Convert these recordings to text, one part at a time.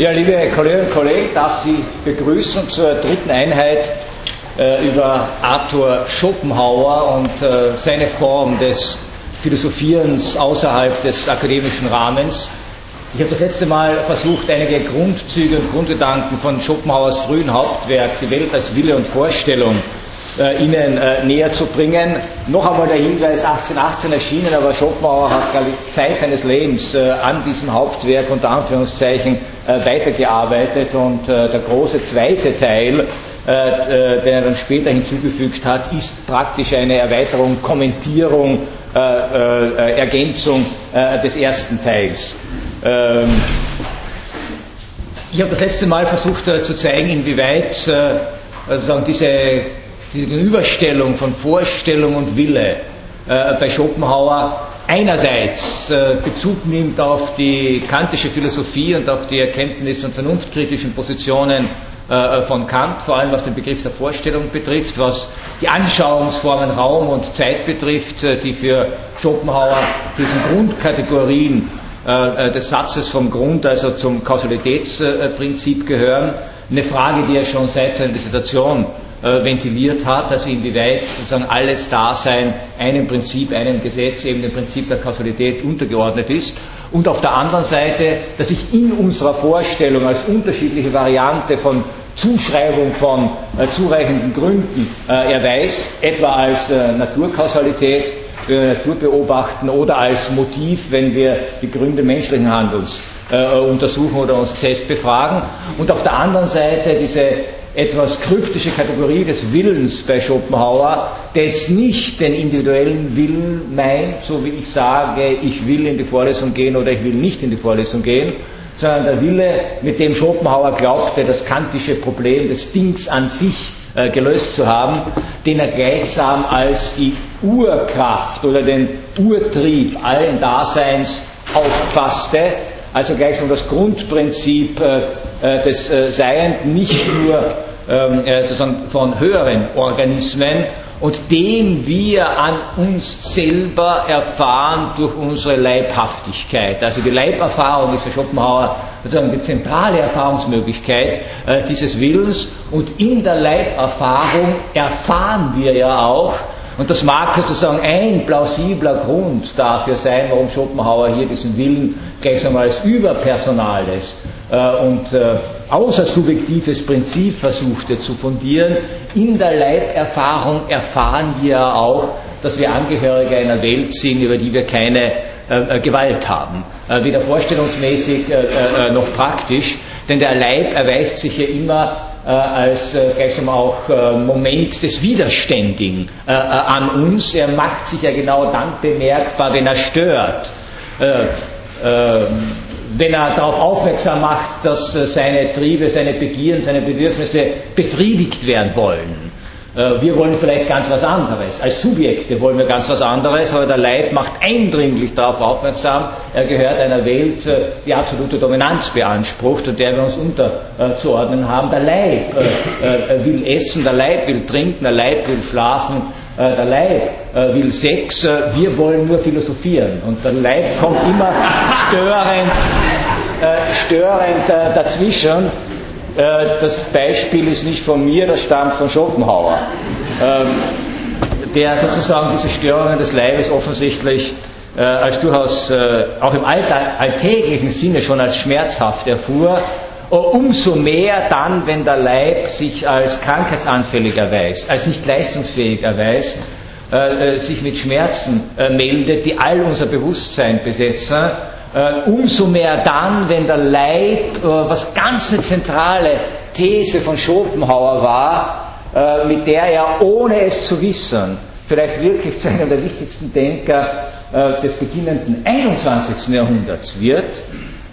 Ja, liebe Kolleginnen und Kollegen, darf Sie begrüßen zur dritten Einheit äh, über Arthur Schopenhauer und äh, seine Form des Philosophierens außerhalb des akademischen Rahmens. Ich habe das letzte Mal versucht, einige Grundzüge und Grundgedanken von Schopenhauers frühen Hauptwerk, Die Welt als Wille und Vorstellung, äh, Ihnen äh, näher zu bringen. Noch einmal der Hinweis, 1818 erschienen, aber Schopenhauer hat die Zeit seines Lebens äh, an diesem Hauptwerk unter Anführungszeichen äh, weitergearbeitet und äh, der große zweite Teil, äh, den er dann später hinzugefügt hat, ist praktisch eine Erweiterung, Kommentierung, Ergänzung des ersten Teils. Ähm, ich habe das letzte Mal versucht zu zeigen, inwieweit also diese diese Gegenüberstellung von Vorstellung und Wille äh, bei Schopenhauer einerseits äh, Bezug nimmt auf die kantische Philosophie und auf die Erkenntnis- und vernunftkritischen Positionen äh, von Kant, vor allem was den Begriff der Vorstellung betrifft, was die Anschauungsformen Raum und Zeit betrifft, äh, die für Schopenhauer diesen Grundkategorien äh, des Satzes vom Grund, also zum Kausalitätsprinzip gehören. Eine Frage, die er schon seit seiner Dissertation äh, ventiliert hat, also inwieweit sozusagen alles Dasein einem Prinzip, einem Gesetz, eben dem Prinzip der Kausalität untergeordnet ist. Und auf der anderen Seite, dass sich in unserer Vorstellung als unterschiedliche Variante von Zuschreibung von äh, zureichenden Gründen äh, erweist, etwa als äh, Naturkausalität, wenn wir Natur beobachten, oder als Motiv, wenn wir die Gründe menschlichen Handelns äh, untersuchen oder uns selbst befragen. Und auf der anderen Seite diese etwas kryptische Kategorie des Willens bei Schopenhauer, der jetzt nicht den individuellen Willen meint, so wie ich sage, ich will in die Vorlesung gehen oder ich will nicht in die Vorlesung gehen, sondern der Wille, mit dem Schopenhauer glaubte, das kantische Problem des Dings an sich äh, gelöst zu haben, den er gleichsam als die Urkraft oder den Urtrieb allen Daseins auffasste, also gleichsam das Grundprinzip äh, des äh, Seienden nicht nur ähm, äh, sozusagen von höheren Organismen und den wir an uns selber erfahren durch unsere Leibhaftigkeit. Also die Leiberfahrung ist für Schopenhauer sozusagen die zentrale Erfahrungsmöglichkeit äh, dieses Willens und in der Leiberfahrung erfahren wir ja auch, und das mag sozusagen ein plausibler Grund dafür sein, warum Schopenhauer hier diesen Willen gleichsam als überpersonales äh, und äh, außersubjektives Prinzip versuchte zu fundieren. In der Leiberfahrung erfahren wir auch, dass wir Angehörige einer Welt sind, über die wir keine äh, äh Gewalt haben. Äh, weder vorstellungsmäßig äh, äh, noch praktisch, denn der Leib erweist sich ja immer als äh, gleichsam auch äh, Moment des Widerständigen äh, an uns. Er macht sich ja genau dann bemerkbar, wenn er stört wenn er darauf aufmerksam macht, dass äh, seine Triebe, seine Begierden, seine Bedürfnisse befriedigt werden wollen. Äh, wir wollen vielleicht ganz was anderes. Als Subjekte wollen wir ganz was anderes, aber der Leib macht eindringlich darauf aufmerksam, er gehört einer Welt, äh, die absolute Dominanz beansprucht und der wir uns unterzuordnen haben. Der Leib will essen, der Leib will trinken, der Leib will schlafen, der Leib will Sex, wir wollen nur philosophieren. Und der Leib kommt immer störend, störend dazwischen äh, das Beispiel ist nicht von mir, das stammt von Schopenhauer, ähm, der sozusagen diese Störungen des Leibes offensichtlich äh, als durchaus äh, auch im alltäglichen Sinne schon als schmerzhaft erfuhr, umso mehr dann, wenn der Leib sich als krankheitsanfällig erweist, als nicht leistungsfähig erweist, sich mit Schmerzen meldet, die all unser Bewusstsein besetzen äh, umso mehr dann, wenn der Leib, äh, was ganz eine zentrale These von Schopenhauer war, äh, mit der er, ohne es zu wissen, vielleicht wirklich zu einem der wichtigsten Denker des beginnenden 21. Jahrhunderts wird,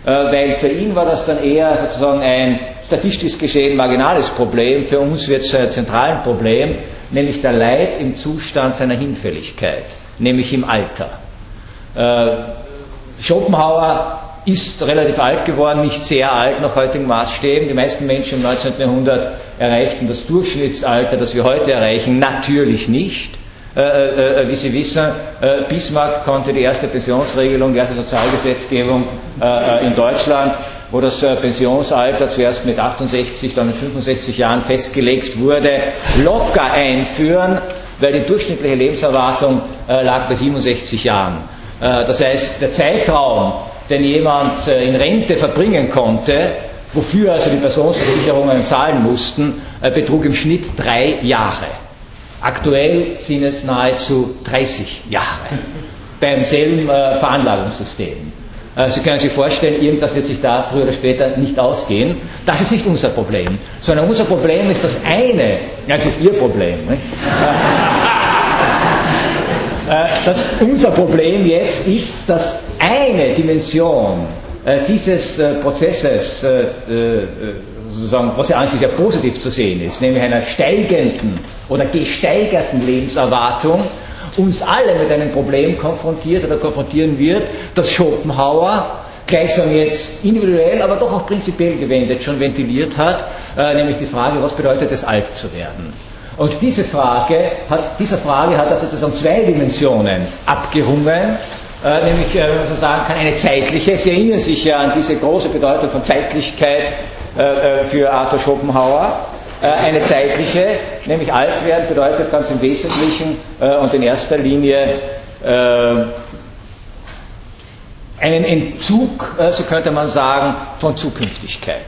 weil für ihn war das dann eher sozusagen ein statistisch gesehen marginales Problem, für uns wird es zu einem zentralen Problem, nämlich der Leib im Zustand seiner Hinfälligkeit, nämlich im Alter. Schopenhauer ist relativ alt geworden, nicht sehr alt nach heutigen Maßstäben. Die meisten Menschen im 19. Jahrhundert erreichten das Durchschnittsalter, das wir heute erreichen, natürlich nicht. Äh, äh, äh wie Sie wissen, äh, Bismarck konnte die erste Pensionsregelung, die erste Sozialgesetzgebung äh, äh, in Deutschland wo das Pensionsalter zuerst mit 68, dann mit 65 Jahren festgelegt wurde, locker einführen, weil die durchschnittliche Lebenserwartung lag bei 67 Jahren. Das heißt, der Zeitraum, den jemand in Rente verbringen konnte, wofür also die Pensionsversicherungen zahlen mussten, betrug im Schnitt drei Jahre. Aktuell sind es nahezu 30 Jahre beim selben äh, Veranlagungssystem. Äh, Sie können sich vorstellen, irgendwas wird sich da früher oder später nicht ausgehen. Das ist nicht unser Problem, sondern unser Problem ist das eine, das ist Ihr Problem. Äh, das, unser Problem jetzt ist, dass eine Dimension äh, dieses äh, Prozesses sozusagen, was ja an sich ja positiv zu sehen ist, nämlich einer steigenden oder gesteigerten Lebenserwartung, uns alle mit einem Problem konfrontiert oder konfrontieren wird, das Schopenhauer gleichsam jetzt individuell, aber doch auch prinzipiell gewendet schon ventiliert hat, nämlich die Frage, was bedeutet es, alt zu werden? Und diese Frage hat, dieser Frage hat er sozusagen zwei Dimensionen abgerungen, äh, nämlich, äh, sagen kann, eine zeitliche. Sie erinnern sich ja an diese große Bedeutung von Zeitlichkeit äh, äh für Arthur Schopenhauer. Äh, eine zeitliche, nämlich alt werden bedeutet ganz im Wesentlichen äh, und in erster Linie einen Entzug, so könnte man sagen, von Zukünftigkeit.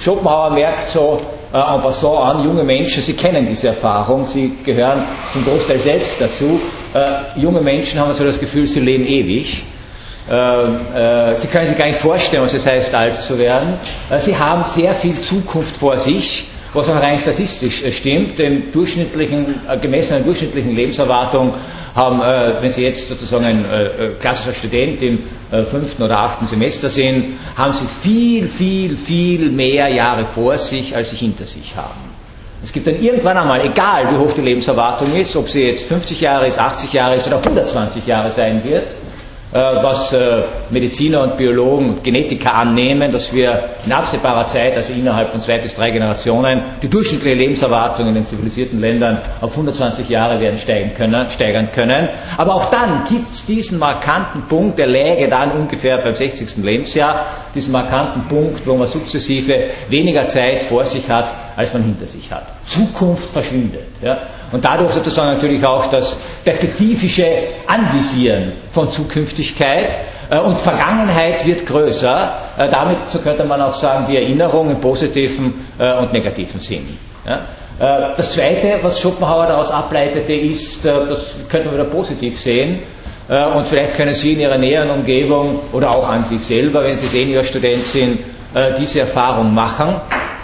Schopenhauer merkt so äh, en passant an, junge Menschen, sie kennen diese Erfahrung, sie gehören zum Großteil selbst dazu. Äh, junge Menschen haben so das Gefühl, sie leben ewig. Äh, äh, sie können sich gar nicht vorstellen, was es heißt, alt zu werden. Äh, sie haben sehr viel Zukunft vor sich was auch rein statistisch äh, stimmt, dem durchschnittlichen, äh, gemessen an durchschnittlichen Lebenserwartung haben, äh, wenn Sie jetzt sozusagen ein klassischer Student im fünften oder achten Semester sind, haben Sie viel, viel, viel mehr Jahre vor sich, als Sie hinter sich haben. Es gibt dann irgendwann einmal, egal wie hoch die Lebenserwartung ist, ob sie jetzt 50 Jahre ist, 80 Jahre ist oder 120 Jahre sein wird, was äh, Mediziner und Biologen und Genetiker annehmen, dass wir in absehbarer Zeit, also innerhalb von zwei bis drei Generationen, die durchschnittliche Lebenserwartung in den zivilisierten Ländern auf 120 Jahre werden steigen können, steigern können. Aber auch dann gibt es diesen markanten Punkt, der läge dann ungefähr beim 60. Lebensjahr, diesen markanten Punkt, wo man sukzessive weniger Zeit vor sich hat, als man hinter sich hat. Zukunft verschwindet. Ja? Und dadurch sozusagen natürlich auch das perspektivische Anvisieren von Zukünftigkeit äh, und Vergangenheit wird größer. Äh, damit, so könnte man auch sagen, die Erinnerung im positiven äh, und negativen Sinn. Ja? Äh, das Zweite, was Schopenhauer daraus ableitete, ist, äh, das könnte man wieder positiv sehen, äh, und vielleicht können Sie in Ihrer näheren Umgebung oder auch an sich selber, wenn Sie Seniorstudent sind, diese Erfahrung machen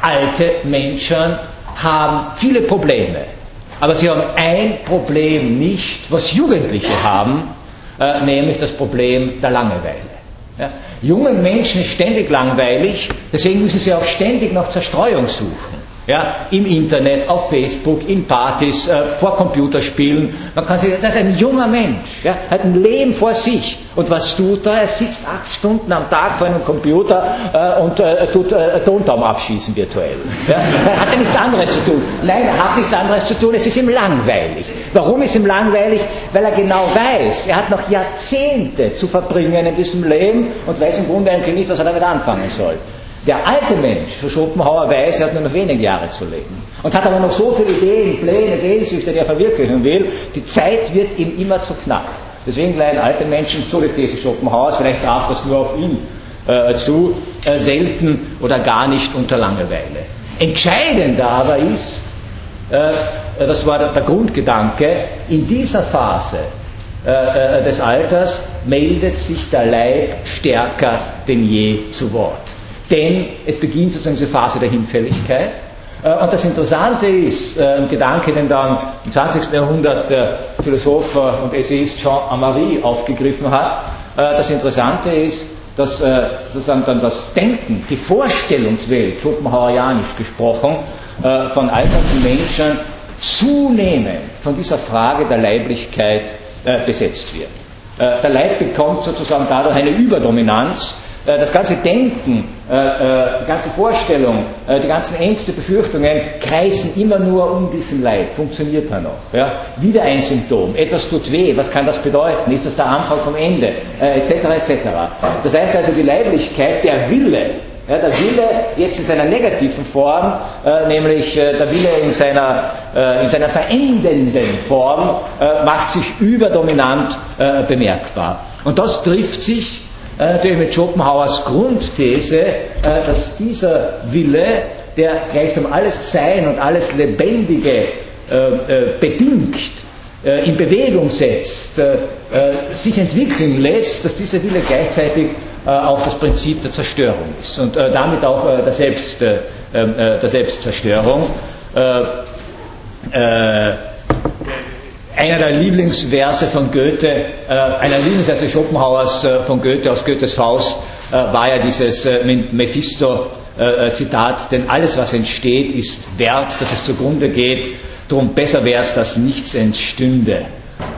alte Menschen haben viele Probleme. Aber sie haben ein Problem nicht, was Jugendliche haben, äh, nämlich das Problem der Langeweile. Ja? Jungen Menschen ist ständig langweilig, deswegen müssen sie auch ständig nach Zerstreuung suchen ja, im Internet, auf Facebook, in Partys, äh, vor Computerspielen. Man kann sich, das ist ein junger Mensch, ja, hat ein Leben vor sich. Und was tut er? Er sitzt acht Stunden am Tag vor einem Computer äh, und äh, tut äh, Tontaum abschießen virtuell. Ja. Er hat ja nichts anderes zu tun. Nein, er hat nichts anderes zu tun, es ist ihm langweilig. Warum ist ihm langweilig? Weil er genau weiß, er hat noch Jahrzehnte zu verbringen in diesem Leben und weiß im Grunde eigentlich nicht, was er damit anfangen soll. Der alte Mensch, Schopenhauer weiß, er hat nur noch wenige Jahre zu leben. Und hat aber noch so viele Ideen, Pläne, Sehnsüchte, die er verwirklichen will. Die Zeit wird ihm immer zu knapp. Deswegen leiden alte Menschen, so die These Schopenhauers, vielleicht traf das nur auf ihn äh, zu, äh, selten oder gar nicht unter Langeweile. Entscheidender aber ist, äh, das war der, der, Grundgedanke, in dieser Phase äh, äh, des Alters meldet sich der Leib stärker denn je zu Wort. Denn es beginnt sozusagen diese Phase der Hinfälligkeit. Äh, und das Interessante ist, äh, ein Gedanke, den dann im 20. Jahrhundert der Philosoph äh, und Essayist Jean Amary aufgegriffen hat, das Interessante ist, dass sozusagen dann das Denken, die Vorstellungswelt, Schopenhauerianisch gesprochen, von alternden Menschen zunehmend von dieser Frage der Leiblichkeit besetzt wird. Der Leib bekommt sozusagen dadurch eine Überdominanz, das ganze Denken, äh, äh, die ganze Vorstellung, die ganzen Ängste, Befürchtungen kreisen immer nur um diesen Leib. Funktioniert er noch? Ja? Wieder ein Symptom. Etwas tut weh. Was kann das bedeuten? Ist das der Anfang vom Ende? Etc. etc. Das heißt also, die Leiblichkeit, der Wille, Ja, der Wille jetzt in seiner negativen Form, äh, nämlich äh, der Wille in seiner, äh, in seiner verendenden Form, äh, macht sich überdominant äh, bemerkbar. Und das trifft sich äh, natürlich mit Schopenhauers Grundthese, dass dieser Wille, der gleichsam alles Sein und alles Lebendige bedingt, in Bewegung setzt, sich entwickeln lässt, dass dieser Wille gleichzeitig auch das Prinzip der Zerstörung ist und damit auch der, Selbst, der Selbstzerstörung. Einer der Lieblingsverse von Goethe, äh, einer Lieblingsverse Schopenhauers äh, von Goethe aus Goethes Faust, äh, war ja dieses äh, Mephisto-Zitat, denn alles, was entsteht, ist wert, dass es zugrunde geht, darum besser wäre es, dass nichts entstünde.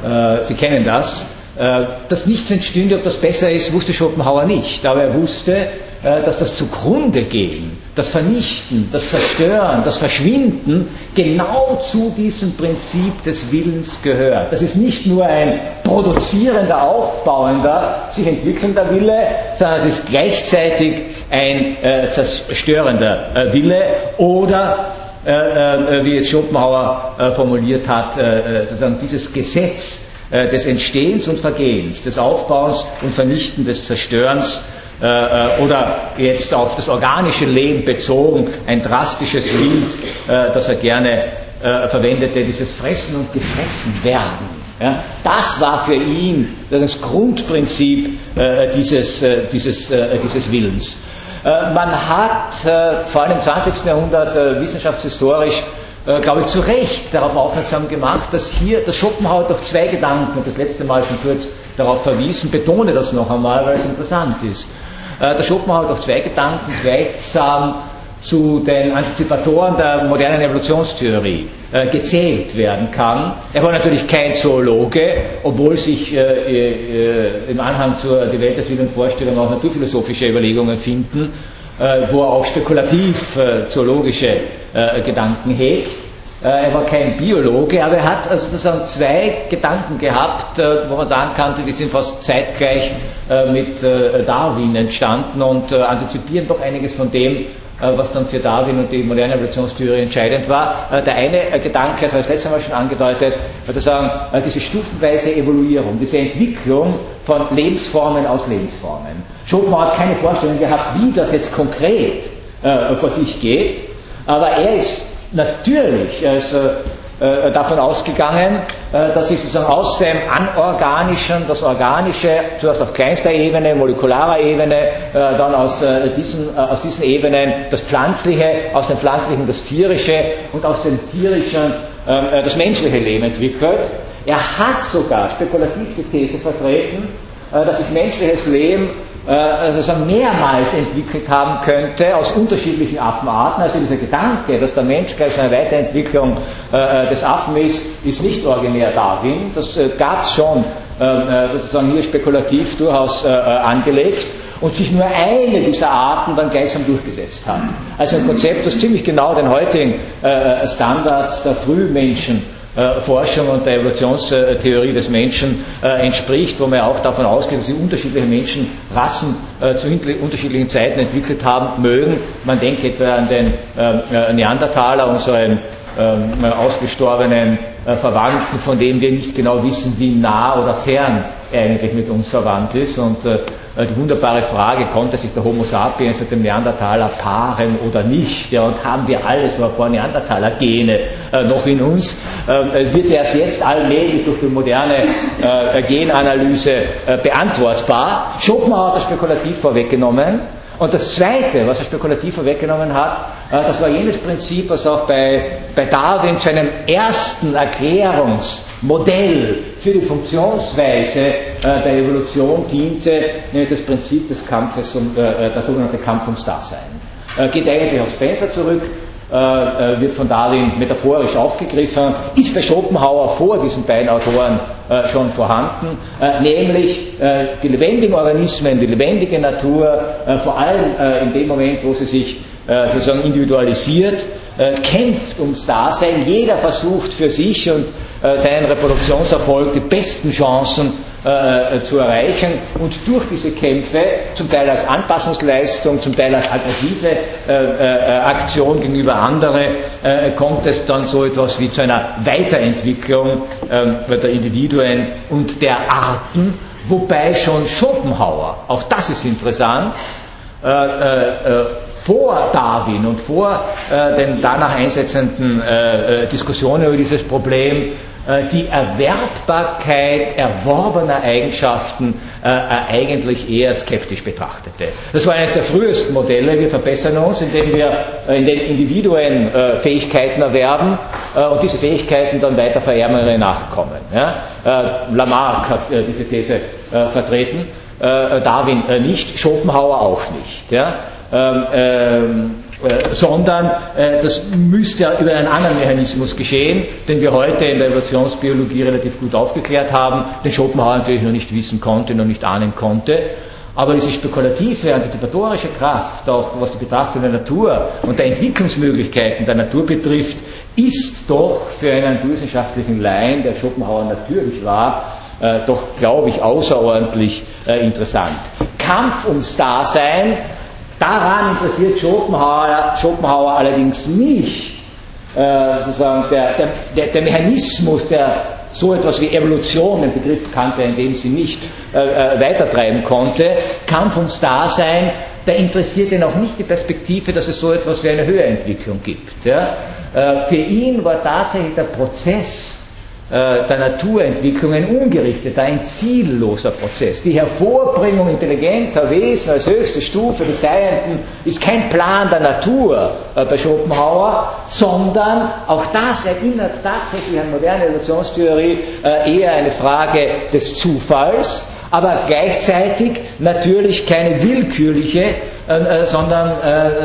Äh, Sie kennen das. Äh, dass nichts entstünde, ob das besser ist, wusste Schopenhauer nicht, aber er wusste, dass das zugrunde gehen, das Vernichten, das Zerstören, das Verschwinden genau zu diesem Prinzip des Willens gehört. Das ist nicht nur ein produzierender, aufbauender, sich entwickelnder Wille, sondern es ist gleichzeitig ein äh, zerstörender äh, Wille oder äh, äh wie es Schopenhauer äh, formuliert hat, äh, sozusagen dieses Gesetz des Entstehens und Vergehens, des Aufbauens und Vernichten, des Zerstörens äh, äh, oder jetzt auf das organische Leben bezogen, ein drastisches Bild, äh, das er gerne verwendete, dieses Fressen und Gefressen werden. Das war für ihn das Grundprinzip äh, dieses, äh, dieses, äh, dieses Willens. man hat vor allem im 20. Jahrhundert wissenschaftshistorisch, glaube ich, zu Recht darauf aufmerksam gemacht, dass hier das Schopenhauer durch zwei Gedanken, das letzte Mal schon kurz darauf verwiesen, betone das noch einmal, weil es interessant ist. Äh, der Schopenhauer durch zwei Gedanken gleichsam zu den Antizipatoren der modernen Evolutionstheorie äh, gezählt werden kann. Er war natürlich kein Zoologe, obwohl sich äh, äh, im Anhang zur Die Welt des Willen Vorstellung auch naturphilosophische Überlegungen finden, äh, wo er auch spekulativ äh, zoologische Gedanken hegt. Er war kein Biologe, aber er hat also sozusagen zwei Gedanken gehabt, wo man sagen könnte, die sind fast zeitgleich mit Darwin entstanden und antizipieren doch einiges von dem, was dann für Darwin und die moderne Evolutionstheorie entscheidend war. Der eine Gedanke, das habe ich letztes Mal schon angedeutet, sozusagen diese stufenweise Evoluierung, diese Entwicklung von Lebensformen aus Lebensformen. Schopenhauer hat keine Vorstellung gehabt, wie das jetzt konkret vor sich geht, aber er ist natürlich also, äh, davon ausgegangen, äh, dass sich sozusagen aus dem Anorganischen das Organische, zuerst auf kleinster Ebene, molekularer Ebene, äh, dann aus, äh, diesen, äh, aus diesen Ebenen das Pflanzliche, aus dem Pflanzlichen das Tierische und aus dem Tierischen ähm, äh, das menschliche Leben entwickelt. Er hat sogar spekulativ die These vertreten, dass sich menschliches Leben also mehrmals entwickelt haben könnte aus unterschiedlichen Affenarten. Also dieser Gedanke, dass der Mensch gleich eine Weiterentwicklung äh, des Affen ist, ist nicht originär Darwin. Das äh, gab es schon äh, sozusagen hier spekulativ durchaus angelegt und sich nur eine dieser Arten dann gleichsam durchgesetzt hat. Also ein Konzept, das ziemlich genau den heutigen Standards der Frühmenschen äh, Forschung und der Evolutionstheorie des Menschen äh, entspricht, wo man auch davon ausgeht, dass sich unterschiedliche Menschenrassen äh, zu unterschiedlichen Zeiten entwickelt haben mögen. Man denkt etwa an den Neandertaler, unseren ähm, ausgestorbenen Verwandten, von dem wir nicht genau wissen, wie nah oder fern eigentlich mit uns verwandt ist. Und äh, die wunderbare Frage, konnte sich der Homo sapiens mit dem Neandertaler paaren oder nicht? Ja, und haben wir alle so ein paar Neandertaler-Gene äh, noch in uns? Äh, wird erst jetzt allmählich durch die moderne äh, Genanalyse äh, beantwortbar. Schopenhauer hat das spekulativ vorweggenommen. Und das Zweite, was er spekulativ vorweggenommen hat, äh, das war jenes Prinzip, was auch bei, bei Darwin zu einem ersten Erklärungsmodell für die Funktionsweise äh, der Evolution diente, nämlich das Prinzip des Kampfes um, äh, der sogenannte Kampf ums Dasein. Geht eigentlich auf Spencer zurück, wird von Darwin metaphorisch aufgegriffen, ist bei Schopenhauer vor diesen beiden Autoren schon vorhanden, nämlich die lebendigen Organismen, die lebendige Natur, vor allem in dem Moment, wo sie sich äh, sozusagen individualisiert, äh, kämpft ums Dasein. Jeder versucht für sich und äh, seinen Reproduktionserfolg die besten Chancen äh, zu erreichen. Und durch diese Kämpfe, zum Teil als Anpassungsleistung, zum Teil als alternative äh, äh, Aktion gegenüber anderen, äh, kommt es dann so etwas wie zu einer Weiterentwicklung ähm, der Individuen und der Arten, wobei schon Schopenhauer, auch das ist interessant, äh, äh, vor Darwin und vor äh, den danach einsetzenden äh, Diskussionen über dieses Problem äh, die Erwerbbarkeit erworbener Eigenschaften äh, eigentlich eher skeptisch betrachtete. Das war eines der frühesten Modelle. Wir verbessern uns, indem wir in den Individuen äh, Fähigkeiten erwerben und diese Fähigkeiten dann weiter vererben ihre Nachkommen. Lamarck hat diese These vertreten, Darwin nicht, Schopenhauer auch nicht. Äh, sondern äh, das müsste ja über einen anderen Mechanismus geschehen, den wir heute in der Evolutionsbiologie relativ gut aufgeklärt haben, den Schopenhauer natürlich noch nicht wissen konnte, noch nicht ahnen konnte. Aber diese spekulative, antizipatorische Kraft, auch was die Betrachtung der Natur und der Entwicklungsmöglichkeiten der Natur betrifft, ist doch für einen wissenschaftlichen Laien, der Schopenhauer natürlich war, äh, doch, glaube ich, außerordentlich äh, interessant. Kampf ums Dasein Daran interessiert Schopenhauer, Schopenhauer allerdings nicht äh, sozusagen der, der, der, Mechanismus, der so etwas wie Evolution, den Begriff kannte er in dem sie nicht, äh, äh, weitertreiben konnte. Kampf ums Dasein, da interessiert ihn auch nicht die Perspektive, dass es so etwas wie eine Höherentwicklung gibt. Ja? Äh, für ihn war tatsächlich der Prozess der Naturentwicklung ein ungerichteter, ein zielloser Prozess. Die Hervorbringung intelligenter Wesen als höchste Stufe des Seienden ist kein Plan der Natur äh, bei Schopenhauer, sondern auch das erinnert tatsächlich an moderne Evolutionstheorie äh, eher eine Frage des Zufalls, aber gleichzeitig natürlich keine willkürliche, sondern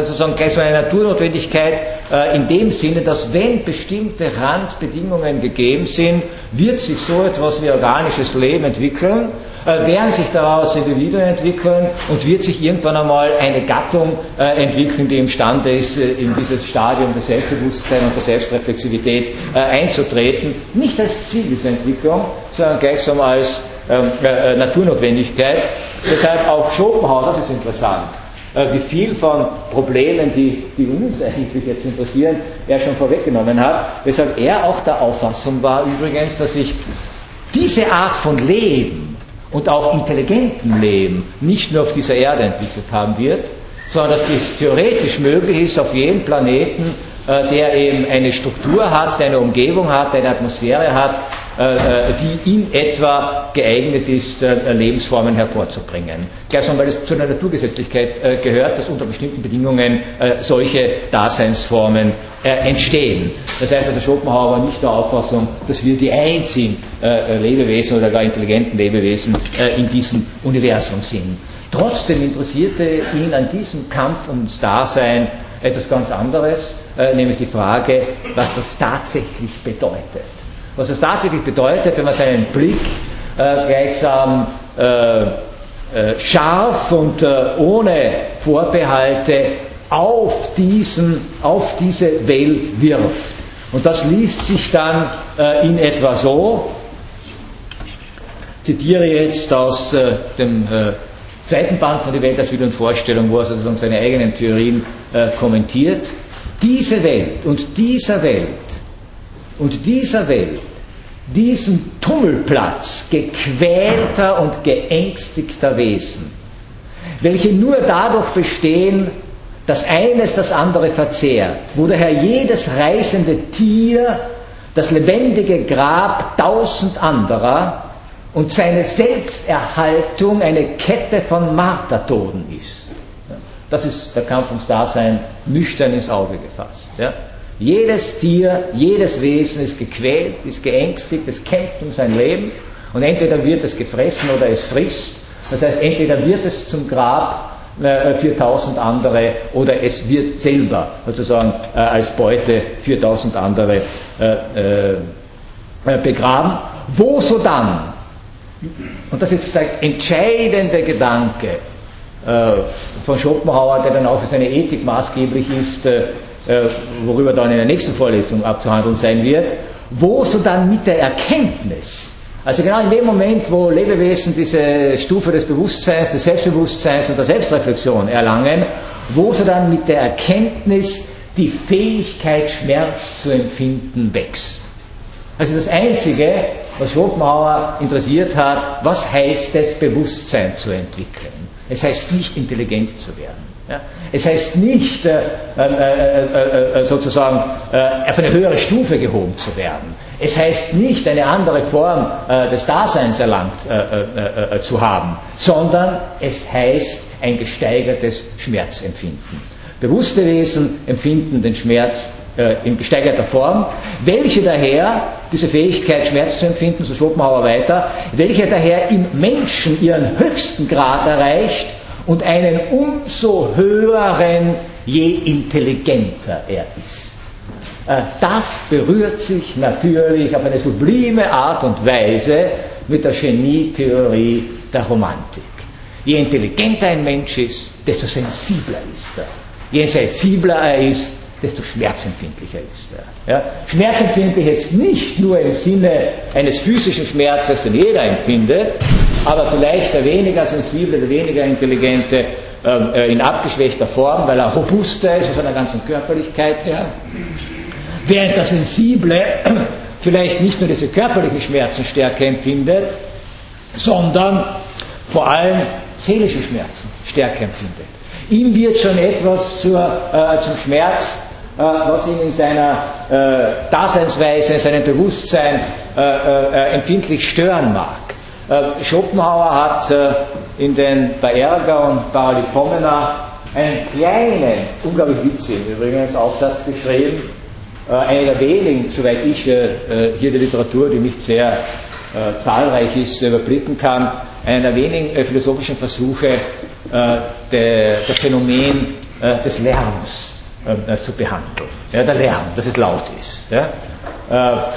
sozusagen gleich so eine Naturnotwendigkeit, äh, in dem Sinne, dass wenn bestimmte Randbedingungen gegeben sind, wird sich so etwas wie organisches Leben entwickeln, äh, werden sich daraus Individuen entwickeln und wird sich irgendwann einmal eine Gattung äh, entwickeln, die imstande ist, in dieses Stadium des Selbstbewusstseins und der Selbstreflexivität einzutreten. Nicht als Ziel dieser Entwicklung, sondern gleichsam als ähm, Naturnotwendigkeit. Deshalb auch Schopenhauer, das ist interessant äh, wie viel von Problemen, die, die uns eigentlich jetzt interessieren, er schon vorweggenommen hat, weshalb er auch der Auffassung war übrigens, dass sich diese Art von Leben und auch intelligentem Leben nicht nur auf dieser Erde entwickelt haben wird, sondern dass es theoretisch möglich ist, auf jedem Planeten, äh, der eben eine Struktur hat, der eine Umgebung hat, eine Atmosphäre hat, äh, äh, die in etwa geeignet ist, äh, Lebensformen hervorzubringen. Gleichsam, weil es zu einer Naturgesetzlichkeit gehört, dass unter bestimmten Bedingungen solche Daseinsformen entstehen. Das heißt also, Schopenhauer war nicht der Auffassung, dass wir die einzigen Lebewesen oder gar intelligenten Lebewesen in diesem Universum sind. Trotzdem interessierte ihn an diesem Kampf ums Dasein etwas ganz anderes, nämlich die Frage, was das tatsächlich bedeutet. Was es tatsächlich bedeutet, wenn man seinen Blick äh, gleichsam äh, äh, scharf und äh, ohne Vorbehalte auf, diesen, auf diese Welt wirft. Und das liest sich dann äh, in etwa so, ich zitiere jetzt aus äh, dem zweiten Band von Die Welt als Wieder und Vorstellung, wo er sozusagen seine eigenen Theorien kommentiert. Diese Welt und dieser Welt und dieser Welt, diesen Tummelplatz gequälter und geängstigter Wesen, welche nur dadurch bestehen, dass eines das andere verzehrt, wo daher jedes reißende Tier das lebendige Grab tausend anderer und seine Selbsterhaltung eine Kette von Martertoden ist. Das ist der Kampf ums Dasein nüchtern ins Auge gefasst. Ja? Jedes Tier, jedes Wesen ist gequält, ist geängstigt, es kämpft um sein Leben und entweder wird es gefressen oder es frisst. Das heißt, entweder wird es zum Grab äh, für tausend andere oder es wird selber sozusagen äh, als Beute für tausend andere äh, begraben. Wo so dann? Und das ist der entscheidende Gedanke von Schopenhauer, der dann auch für seine Ethik maßgeblich ist, worüber dann in der nächsten Vorlesung abzuhandeln sein wird, wo so dann mit der Erkenntnis Also genau in dem Moment, wo Lebewesen diese Stufe des Bewusstseins, des Selbstbewusstseins und der Selbstreflexion erlangen, wo sie dann mit der Erkenntnis die Fähigkeit, Schmerz zu empfinden, wächst. Also das Einzige, was Schopenhauer interessiert hat, was heißt es, Bewusstsein zu entwickeln? Es heißt nicht, intelligent zu werden. Ja? Es heißt nicht, äh, äh, äh, äh sozusagen äh, auf eine höhere Stufe gehoben zu werden. Es heißt nicht, eine andere Form äh, des Daseins erlangt zu haben, sondern es heißt ein gesteigertes Schmerzempfinden. Bewusste Wesen empfinden den Schmerz in gesteigerter Form, welche daher, diese Fähigkeit, Schmerz zu empfinden, so Schopenhauer weiter, welche daher im Menschen ihren höchsten Grad erreicht, und einen umso höheren, je intelligenter er ist. Äh, das berührt sich natürlich auf eine sublime Art und Weise mit der Genietheorie der Romantik. Je intelligenter ein Mensch ist, desto sensibler ist er. Je sensibler er ist, desto schmerzempfindlicher ist er. Ja? Schmerzempfindlich jetzt nicht nur im Sinne eines physischen Schmerzes, den jeder empfindet, aber vielleicht der weniger sensible, der weniger intelligente ähm, äh, in abgeschwächter Form, weil er robuster ist aus seiner ganzen Körperlichkeit her. Während der Sensible vielleicht nicht nur diese körperlichen Schmerzen stärker empfindet, sondern vor allem seelische Schmerzen stärker empfindet. Ihm wird schon etwas zur, äh, zum Schmerz, äh, was ihn in seiner äh, Daseinsweise, in seinem Bewusstsein äh, äh, empfindlich stören mag. Äh, Schopenhauer hat äh, in den bei Ärger und Paralipomena einen kleinen, unglaublich witzigen übrigens, Aufsatz geschrieben, äh, einer der wenigen, soweit ich hier die Literatur, die nicht sehr zahlreich ist, überblicken kann, einer der wenigen philosophischen Versuche, das Phänomen des Lärms zu behandeln. Ja, der Lärm, dass es laut ist. Ja?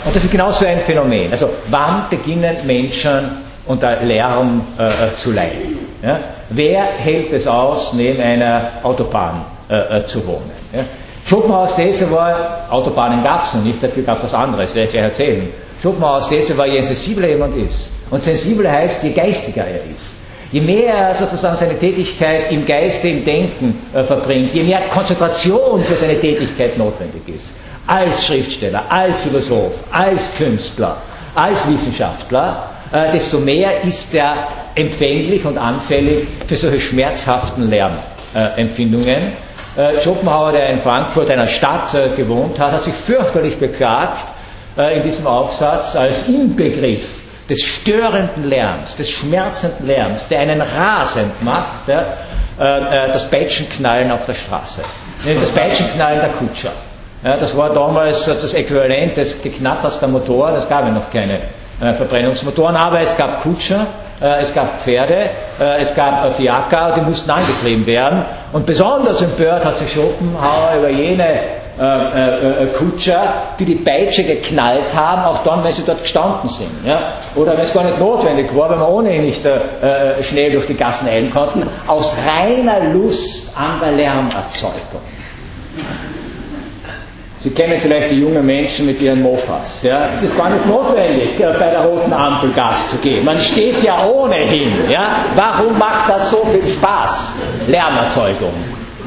Und das ist genauso ein Phänomen. Also wann beginnen Menschen unter Lärm äh, zu leiden. Ja? Wer hält es aus, neben einer Autobahn äh, äh zu wohnen? Ja? Schopenhauers These war, Autobahnen gab es noch nicht, dafür gab es was anderes, werde ich gleich erzählen. Schopenhauers These war, je sensibler jemand ist, und sensibler heißt, je geistiger er ist, je mehr er sozusagen seine Tätigkeit im Geiste, im Denken äh, verbringt, je mehr Konzentration für seine Tätigkeit notwendig ist, als Schriftsteller, als Philosoph, als Künstler, als Wissenschaftler, äh, desto mehr ist er empfänglich und anfällig für solche schmerzhaften Lärmempfindungen. Äh, Schopenhauer, der in Frankfurt, einer Stadt, äh, gewohnt hat, hat sich fürchterlich beklagt in diesem Aufsatz als Inbegriff des störenden Lärms, des schmerzenden Lärms, der einen rasend macht, das Peitschenknallen auf der Straße. Das Peitschenknallen der Kutscher. Das war damals das Äquivalent des geknatterster Motor, das gab ja noch keine äh, Verbrennungsmotoren, aber es gab Kutscher, äh, es gab Pferde, äh, es gab Fiaker, die mussten angetrieben werden. Und besonders empört hat sich Schopenhauer über jene Kutscher, die die Peitsche geknallt haben, auch dann, wenn sie dort gestanden sind. Ja? Oder wenn es gar nicht notwendig war, wenn man ohnehin nicht schnell durch die Gassen eilen konnten, aus reiner Lust an der Lärmerzeugung. Sie kennen vielleicht die jungen Menschen mit ihren Mofas. Ja? Es ist gar nicht notwendig, äh, bei der roten Ampel Gas zu geben. Man steht ja ohnehin. Ja? Warum macht das so viel Spaß? Lärmerzeugung.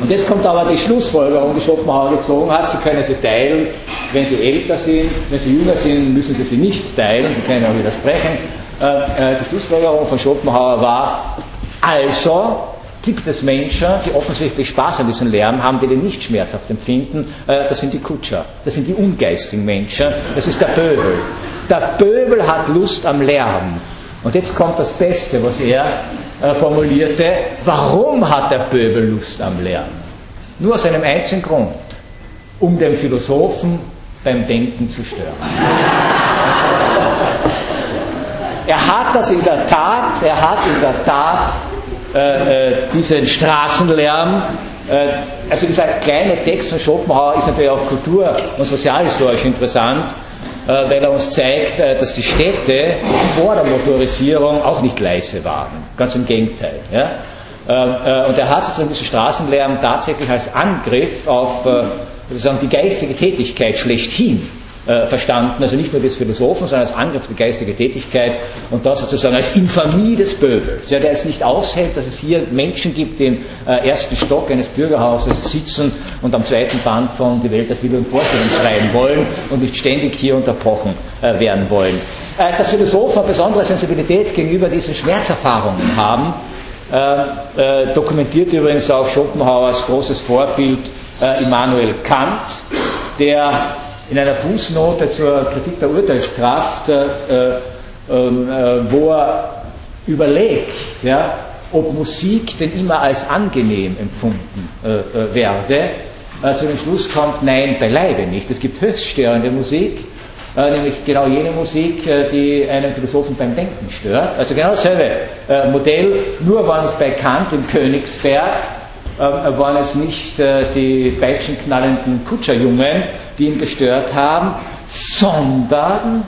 Und jetzt kommt aber die Schlussfolgerung, die Schopenhauer gezogen hat. Sie können sie teilen, wenn sie älter sind. Wenn sie jünger sind, müssen sie sie nicht teilen. Sie können auch widersprechen. Äh, äh, die Schlussfolgerung von Schopenhauer war, also gibt es Menschen, die offensichtlich Spaß an diesem Lärm haben, die den nicht schmerzhaft empfinden. Äh, das sind die Kutscher, das sind die ungeistigen Menschen, das ist der Pöbel. Der Pöbel hat Lust am Lärm. Und jetzt kommt das Beste, was er äh, formulierte. Warum hat der Pöbel Lust am Lärm? Nur aus einem einzigen Grund. Um den Philosophen beim Denken zu stören. Er hat das in der Tat, er hat in der Tat äh, äh, diesen Straßenlärm. Äh, also dieser kleine Text von Schopenhauer ist natürlich auch kultur- und sozialhistorisch interessant, äh, weil er uns zeigt, äh, dass die Städte vor der Motorisierung auch nicht leise waren. Ganz im Gegenteil. Ja? Äh, und er hat sozusagen diesen Straßenlärm tatsächlich als Angriff auf sozusagen die geistige Tätigkeit schlechthin äh, verstanden, also nicht nur des Philosophen, sondern als Angriff der geistige Tätigkeit und das sozusagen als Infamie des Pöbels, ja, der es nicht aushält, dass es hier Menschen gibt, die im äh, ersten Stock eines Bürgerhauses sitzen und am zweiten Band von Die Welt als Wille und Vorstellung schreiben wollen und nicht ständig hier unterbrochen äh, werden wollen. Äh, dass Philosophen eine besondere Sensibilität gegenüber diesen Schmerzerfahrungen haben, äh, äh, dokumentiert übrigens auch Schopenhauers großes Vorbild Immanuel Kant, der in einer Fußnote zur Kritik der Urteilskraft, ähm, wo er überlegt, ja, ob Musik denn immer als angenehm empfunden werde, zu dem Schluss kommt, nein, beileibe nicht. Es gibt höchst störende Musik, äh, nämlich genau jene Musik, äh, die einen Philosophen beim Denken stört. Also genau dasselbe äh, Modell, nur waren es bei Kant im Königsberg, äh, waren es nicht äh, die peitschenknallenden Kutscherjungen, die ihn gestört haben, sondern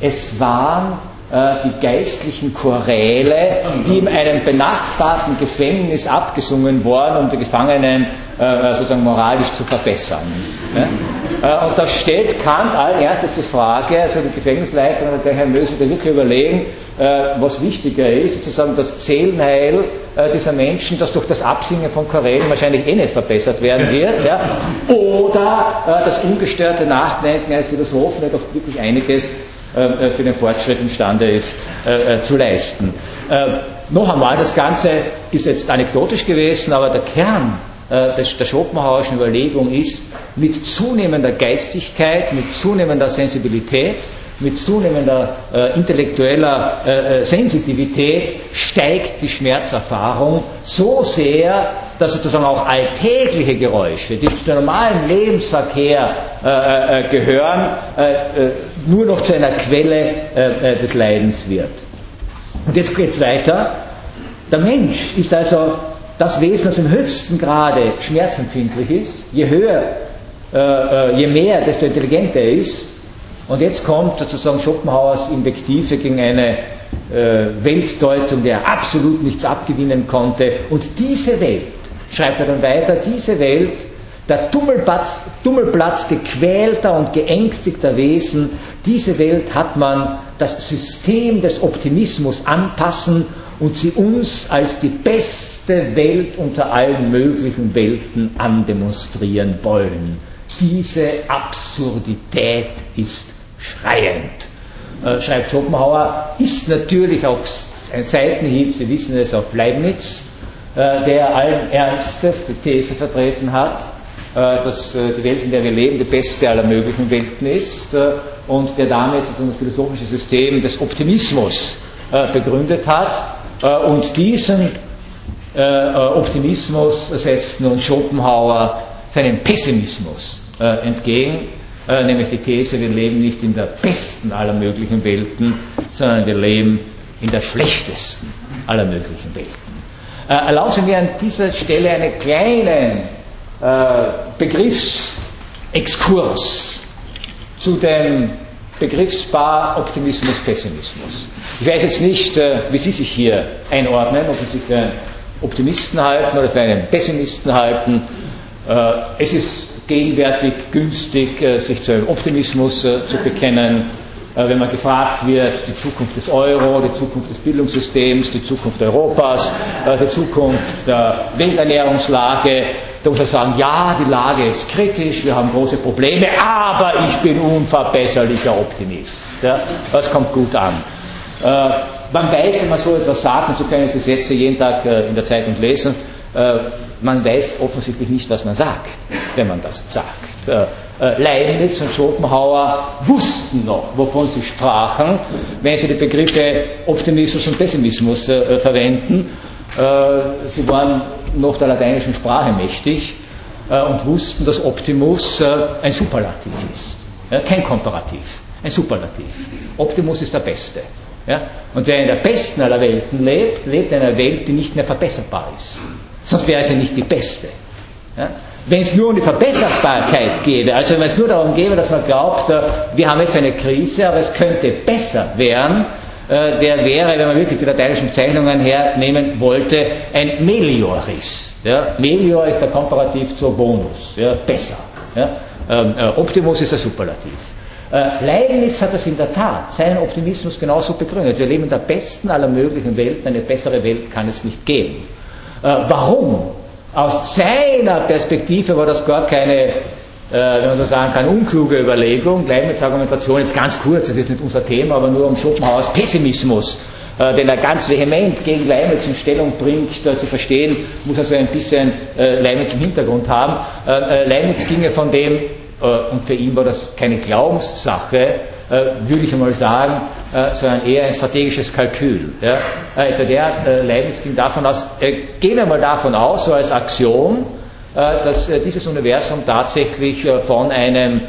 es waren äh, die geistlichen Choräle, die in einem benachbarten Gefängnis abgesungen wurden, um die Gefangenen äh, sozusagen moralisch zu verbessern. Äh, und da stellt Kant allen erstes die Frage, also die Gefängnisleitung oder der Herr Möse, der wirklich überlegen, was wichtiger ist, sozusagen das Seelenheil dieser Menschen, das durch das Absingen von Chorälen wahrscheinlich eh nicht verbessert werden wird, ja, oder das ungestörte Nachdenken eines Philosophen, der doch wirklich einiges äh, für den Fortschritt imstande ist äh, äh, zu leisten. Noch einmal, das Ganze ist jetzt anekdotisch gewesen, aber der Kern der Schopenhauerischen Überlegung ist, mit zunehmender Geistigkeit, mit zunehmender Sensibilität, mit zunehmender äh, intellektueller äh, Sensitivität steigt die Schmerzerfahrung so sehr, dass sozusagen auch alltägliche Geräusche, die zum normalen Lebensverkehr äh, äh gehören, äh, äh, nur noch zu einer Quelle des Leidens wird. Und jetzt geht es weiter. Der Mensch ist also das Wesen, das im höchsten Grade schmerzempfindlich ist. Je höher, je mehr, desto intelligenter er ist. Und jetzt kommt sozusagen Schopenhauers Invektive gegen eine äh, Weltdeutung, der absolut nichts abgewinnen konnte. Und diese Welt, schreibt er dann weiter, diese Welt, der Tummelplatz, Tummelplatz gequälter und geängstigter Wesen, diese Welt hat man das System des Optimismus anpassen und sie uns als die beste Welt unter allen möglichen Welten andemonstrieren wollen. Diese Absurdität ist schreiend. Äh, schreibt Schopenhauer, ist natürlich auch ein Seitenhieb, Sie wissen es, auf Leibniz, äh, der allen Ernstes die These vertreten hat, äh, dass die Welt, in der wir leben, die beste aller möglichen Welten ist und der damit das philosophische System des Optimismus begründet hat. und diesen Optimismus setzt nun Schopenhauer seinem Pessimismus entgegen äh, nämlich die These, wir leben nicht in der besten aller möglichen Welten, sondern wir leben in der schlechtesten aller möglichen Welten. Äh, erlauben Sie mir an dieser Stelle einen kleinen äh, Begriffsexkurs zu dem Begriffspaar Optimismus, Pessimismus. Ich weiß jetzt nicht, äh, wie Sie sich hier einordnen, ob Sie sich für einen Optimisten halten oder für einen Pessimisten halten. Äh, es ist gegenwärtig günstig, äh, sich zu einem Optimismus äh, zu bekennen, äh, wenn man gefragt wird, die Zukunft des Euro, die Zukunft des Bildungssystems, die Zukunft Europas, die Zukunft der Welternährungslage, da muss man sagen, ja, die Lage ist kritisch, wir haben große Probleme, aber ich bin unverbesserlicher Optimist. Das kommt gut an. Man weiß, wenn man so etwas sagt, und so können Sie Sätze jeden Tag in der Zeitung lesen, man weiß offensichtlich nicht, was man sagt, wenn man das sagt. Äh, äh, Leibniz und Schopenhauer wussten noch, wovon sie sprachen, wenn sie die Begriffe Optimismus und Pessimismus verwenden. Sie waren noch der lateinischen Sprache mächtig und wussten, dass Optimus ein Superlativ ist, kein Komparativ, ein Superlativ. Optimus ist der Beste. Und wer in der besten aller Welten lebt, lebt in einer Welt, die nicht mehr verbesserbar ist. Sonst wäre sie nicht die beste. Ja? Wenn es nur um die Verbesserbarkeit gäbe, also wenn es nur darum gäbe, dass man glaubt, äh, wir haben jetzt eine Krise, aber es könnte besser werden, äh, der wäre, wenn man wirklich die lateinischen Zeichnungen hernehmen wollte, ein Melioris. Ja? Melior ist der Komparativ zur Bonus, ja? besser. Ja? Ähm, äh, Optimus ist der Superlativ. Leibniz hat das in der Tat, seinen Optimismus genauso begründet. Wir leben in der besten aller möglichen Welten, eine bessere Welt kann es nicht geben. Äh, warum? Aus seiner Perspektive war das gar keine, äh, wenn man so sagen kann, unkluge Überlegung. Leibniz Argumentation jetzt ganz kurz, das ist nicht unser Thema, aber nur um Schopenhauers Pessimismus äh, den er ganz vehement gegen Leibniz in Stellung bringt, zu verstehen, muss also ein bisschen Leibniz im Hintergrund haben. Leibniz ginge von dem, und für ihn war das keine Glaubenssache, würde ich einmal sagen, sondern eher ein strategisches Kalkül. Ja. Der Leibniz ging davon aus, gehen wir mal davon aus, so als Aktion, dass dieses Universum tatsächlich von einem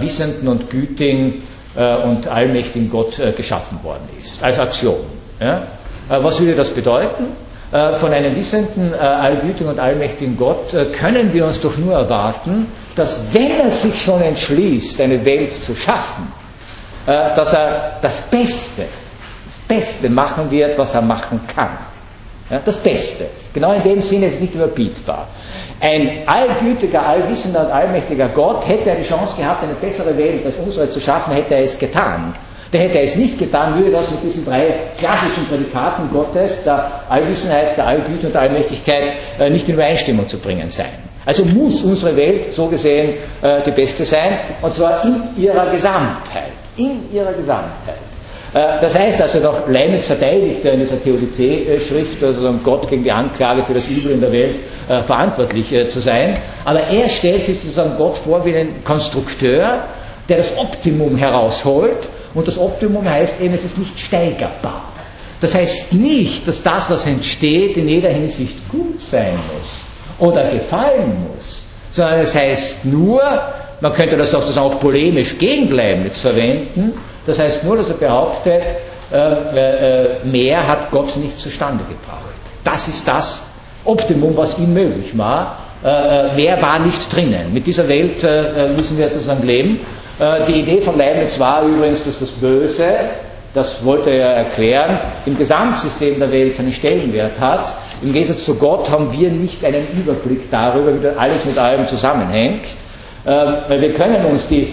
wissenden und gütigen und allmächtigen Gott geschaffen worden ist, als Aktion. Ja? Äh, was würde das bedeuten? Äh, von einem wissenden, äh, allgütigen und allmächtigen Gott können wir uns doch nur erwarten, dass wenn er sich schon entschließt, eine Welt zu schaffen, dass er das Beste, das Beste machen wird, was er machen kann. Das Beste. Genau in dem Sinne ist es nicht überbietbar. Ein allgütiger, allwissender und allmächtiger Gott hätte er die Chance gehabt, eine bessere Welt als unsere zu schaffen, hätte er es getan. Der hätte es nicht getan, würde das mit diesen drei klassischen Prädikaten Gottes, der Allwissenheit, der Allgüte und der Allmächtigkeit, äh, nicht in Übereinstimmung zu bringen sein. Also muss unsere Welt so gesehen äh, die beste sein, und zwar in ihrer Gesamtheit. In ihrer Gesamtheit. Äh, das heißt also doch, Leibniz verteidigt in dieser Theodizee-Schrift, also Gott gegen die Anklage für das Übel in der Welt verantwortlich zu sein. Aber er stellt sich sozusagen Gott vor wie ein Konstrukteur, der das Optimum herausholt und das Optimum heißt eben, es ist nicht steigerbar. Das heißt nicht, dass das, was entsteht, in jeder Hinsicht gut sein muss oder gefallen muss, sondern es heißt nur, man könnte das auch, das auch polemisch gegen Leibniz verwenden, das heißt nur, dass er behauptet, äh, äh, mehr hat Gott nicht zustande gebracht. Das ist das Optimum, was ihm möglich war. Äh, äh mehr war nicht drinnen. Mit dieser Welt äh, äh, müssen wir zusammen leben äh, die Idee von Leibniz war übrigens, dass das Böse, das wollte er erklären, im Gesamtsystem der Welt seinen Stellenwert hat. Im Gegensatz zu Gott haben wir nicht einen Überblick darüber, wie alles mit allem zusammenhängt. Ähm, weil wir können uns die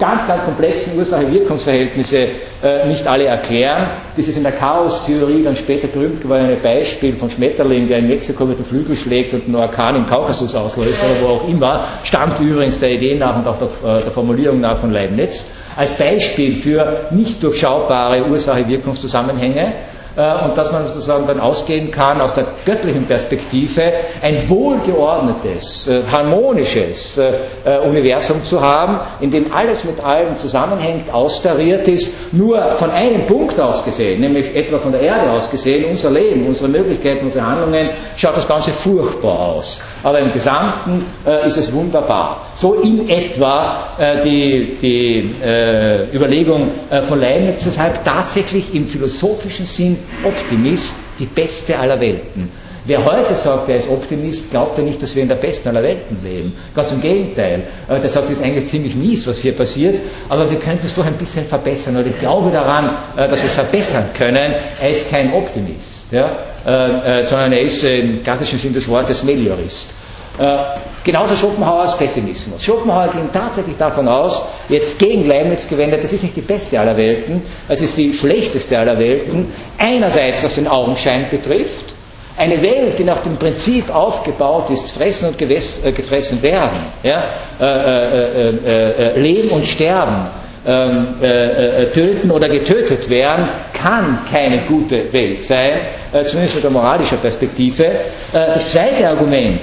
ganz, ganz komplexen Ursache-Wirkungsverhältnisse äh, nicht alle erklären. Dieses in der Chaos-Theorie dann später berühmt gewordene Beispiel von Schmetterling, der in Mexiko mit dem Flügel schlägt und einen Orkan im Kaukasus auslöst oder wo auch immer, stammt übrigens der Idee nach und auch der, äh, der Formulierung nach von Leibniz, als Beispiel für nicht durchschaubare Ursache-Wirkungszusammenhänge und dass man sozusagen dann ausgehen kann aus der göttlichen Perspektive ein wohlgeordnetes, äh, harmonisches äh, Universum zu haben, in dem alles mit allem zusammenhängt, austariert ist, nur von einem Punkt aus gesehen, nämlich etwa von der Erde aus gesehen, unser Leben, unsere Möglichkeiten, unsere Handlungen, schaut das Ganze furchtbar aus. Aber im Gesamten ist es wunderbar. So in etwa die, die Überlegung von Leibniz, deshalb tatsächlich im philosophischen Sinn Optimist die beste aller Welten. Wer heute sagt, er ist Optimist, glaubt ja nicht, dass wir in der besten aller Welten leben. Ganz im Gegenteil. Der sagt, es ist eigentlich ziemlich mies, was hier passiert, aber wir könnten es doch ein bisschen verbessern. Und ich glaube daran, äh, dass wir es verbessern können. Er ist kein Optimist, ja? Äh, äh, sondern er ist im klassischen Sinn des Wortes Meliorist. Äh, genauso Schopenhauers Pessimismus. Schopenhauer ging tatsächlich davon aus, jetzt gegen Leibniz gewendet, das ist nicht die beste aller Welten, es ist die schlechteste aller Welten. Einerseits, was den Augenschein betrifft, eine Welt, die nach dem Prinzip aufgebaut ist, fressen und gewess, äh, gefressen werden, ja? äh, äh, äh, äh leben und sterben, ähm, töten oder getötet werden, kann keine gute Welt sein, zumindest aus der moralischen Perspektive. das zweite Argument,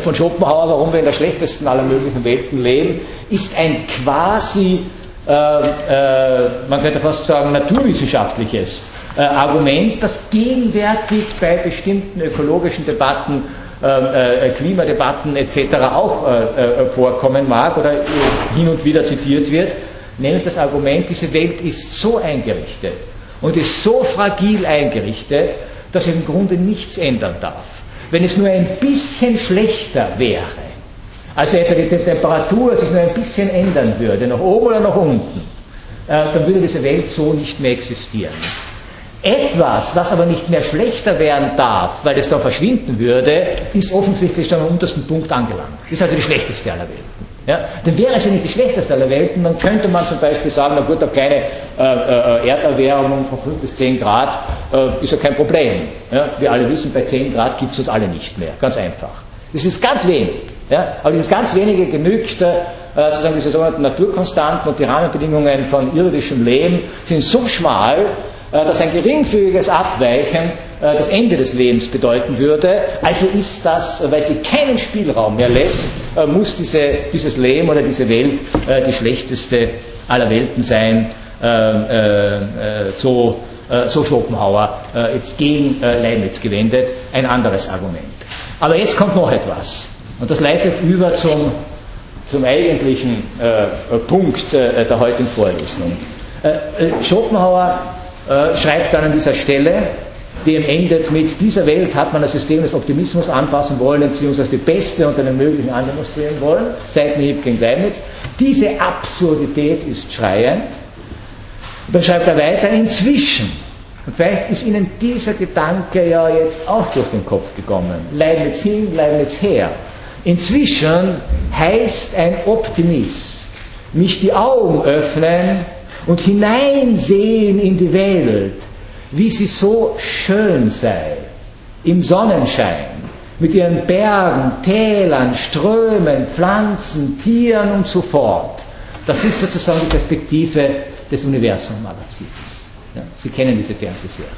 von Schopenhauer, warum wir in der schlechtesten aller möglichen Welten leben, ist ein quasi, äh, äh, man könnte fast sagen, naturwissenschaftliches äh, Argument, das gegenwärtig bei bestimmten ökologischen Debatten, äh, äh, Klimadebatten etc. auch äh, vorkommen mag oder hin und wieder zitiert wird, nämlich das Argument, diese Welt ist so eingerichtet und ist so fragil eingerichtet, dass sie im Grunde nichts ändern darf wenn es nur ein bisschen schlechter wäre, also etwa die Temperatur sich nur ein bisschen ändern würde, nach oben oder nach unten, äh, dann würde diese Welt so nicht mehr existieren. Etwas, was aber nicht mehr schlechter werden darf, weil es dann verschwinden würde, ist offensichtlich schon am untersten Punkt angelangt. Ist also die schlechteste aller Welten. Ja, dann wäre es ja nicht die schlechteste aller Welten, dann könnte man zum Beispiel sagen, na gut, eine kleine äh, äh, Erderwärmung von 5 bis 10 Grad äh, ist ja kein Problem. Ja, wir alle wissen, bei 10 Grad gibt es uns alle nicht mehr. Ganz einfach. Das ist ganz wenig. Ja, aber dieses ganz wenige genügt, äh, sozusagen diese sogenannten Naturkonstanten und die Rahmenbedingungen von irdischem Leben sind so schmal, dass ein geringfügiges Abweichen äh, das Ende des Lebens bedeuten würde. Also ist das, weil sie keinen Spielraum mehr lässt, äh, muss diese, dieses Leben oder diese Welt die schlechteste aller Welten sein. So, so Schopenhauer jetzt gegen Leibniz gewendet. Ein anderes Argument. Aber jetzt kommt noch etwas. Und das leitet über zum, zum eigentlichen Punkt der heutigen Vorlesung. Schopenhauer äh, schreibt dann an dieser Stelle, die endet mit, dieser Welt hat man das System des Optimismus anpassen wollen, beziehungsweise die beste unter den möglichen andemonstrieren wollen, Seitenhieb gegen Leibniz. Diese Absurdität ist schreiend. Und dann schreibt er weiter, inzwischen, und vielleicht ist Ihnen dieser Gedanke ja jetzt auch durch den Kopf gekommen, Leibniz hin, Leibniz her. Inzwischen heißt ein Optimist, mich die Augen öffnen und hineinsehen in die Welt, wie sie so schön sei, im Sonnenschein, mit ihren Bergen, Tälern, Strömen, Pflanzen, Tieren und so fort. Das ist sozusagen die Perspektive des Universum-Magazins. Ja, sie kennen diese Fernsehserie.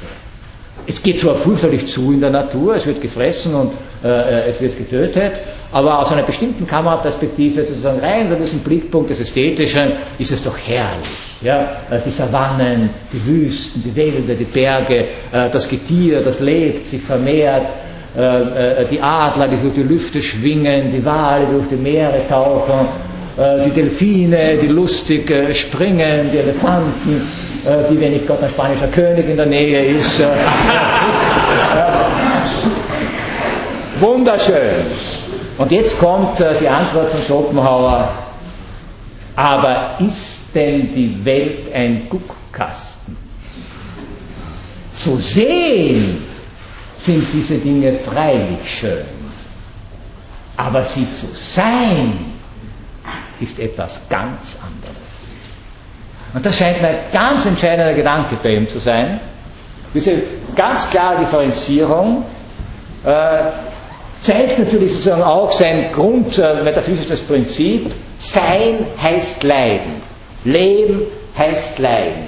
Es geht zwar fürchterlich zu in der Natur, es wird gefressen und äh, äh, es wird getötet, aber aus einer bestimmten Kameraperspektive, sozusagen rein unter diesem Blickpunkt des Ästhetischen, ist es doch herrlich. Ja? Äh, die Savannen, die Wüsten, die Wälder, die Berge, äh, das Getier, das lebt, sich vermehrt, äh, die Adler, die durch die Lüfte schwingen, die Wale, die durch die Meere tauchen, die Delfine, die lustig springen, die Elefanten, die, wenn nicht Gott ein spanischer König in der Nähe ist. Wunderschön. Und jetzt kommt äh, die Antwort von Schopenhauer, aber ist denn die Welt ein Guckkasten? Zu sehen sind diese Dinge freilich schön, aber sie zu sein ist etwas ganz anderes. Und das scheint mir ein ganz entscheidender Gedanke bei ihm zu sein. Diese ganz klare Differenzierung äh, zeigt natürlich sozusagen auch sein grundmetaphysisches äh, Prinzip. Sein heißt Leiden. Leben heißt Leiden.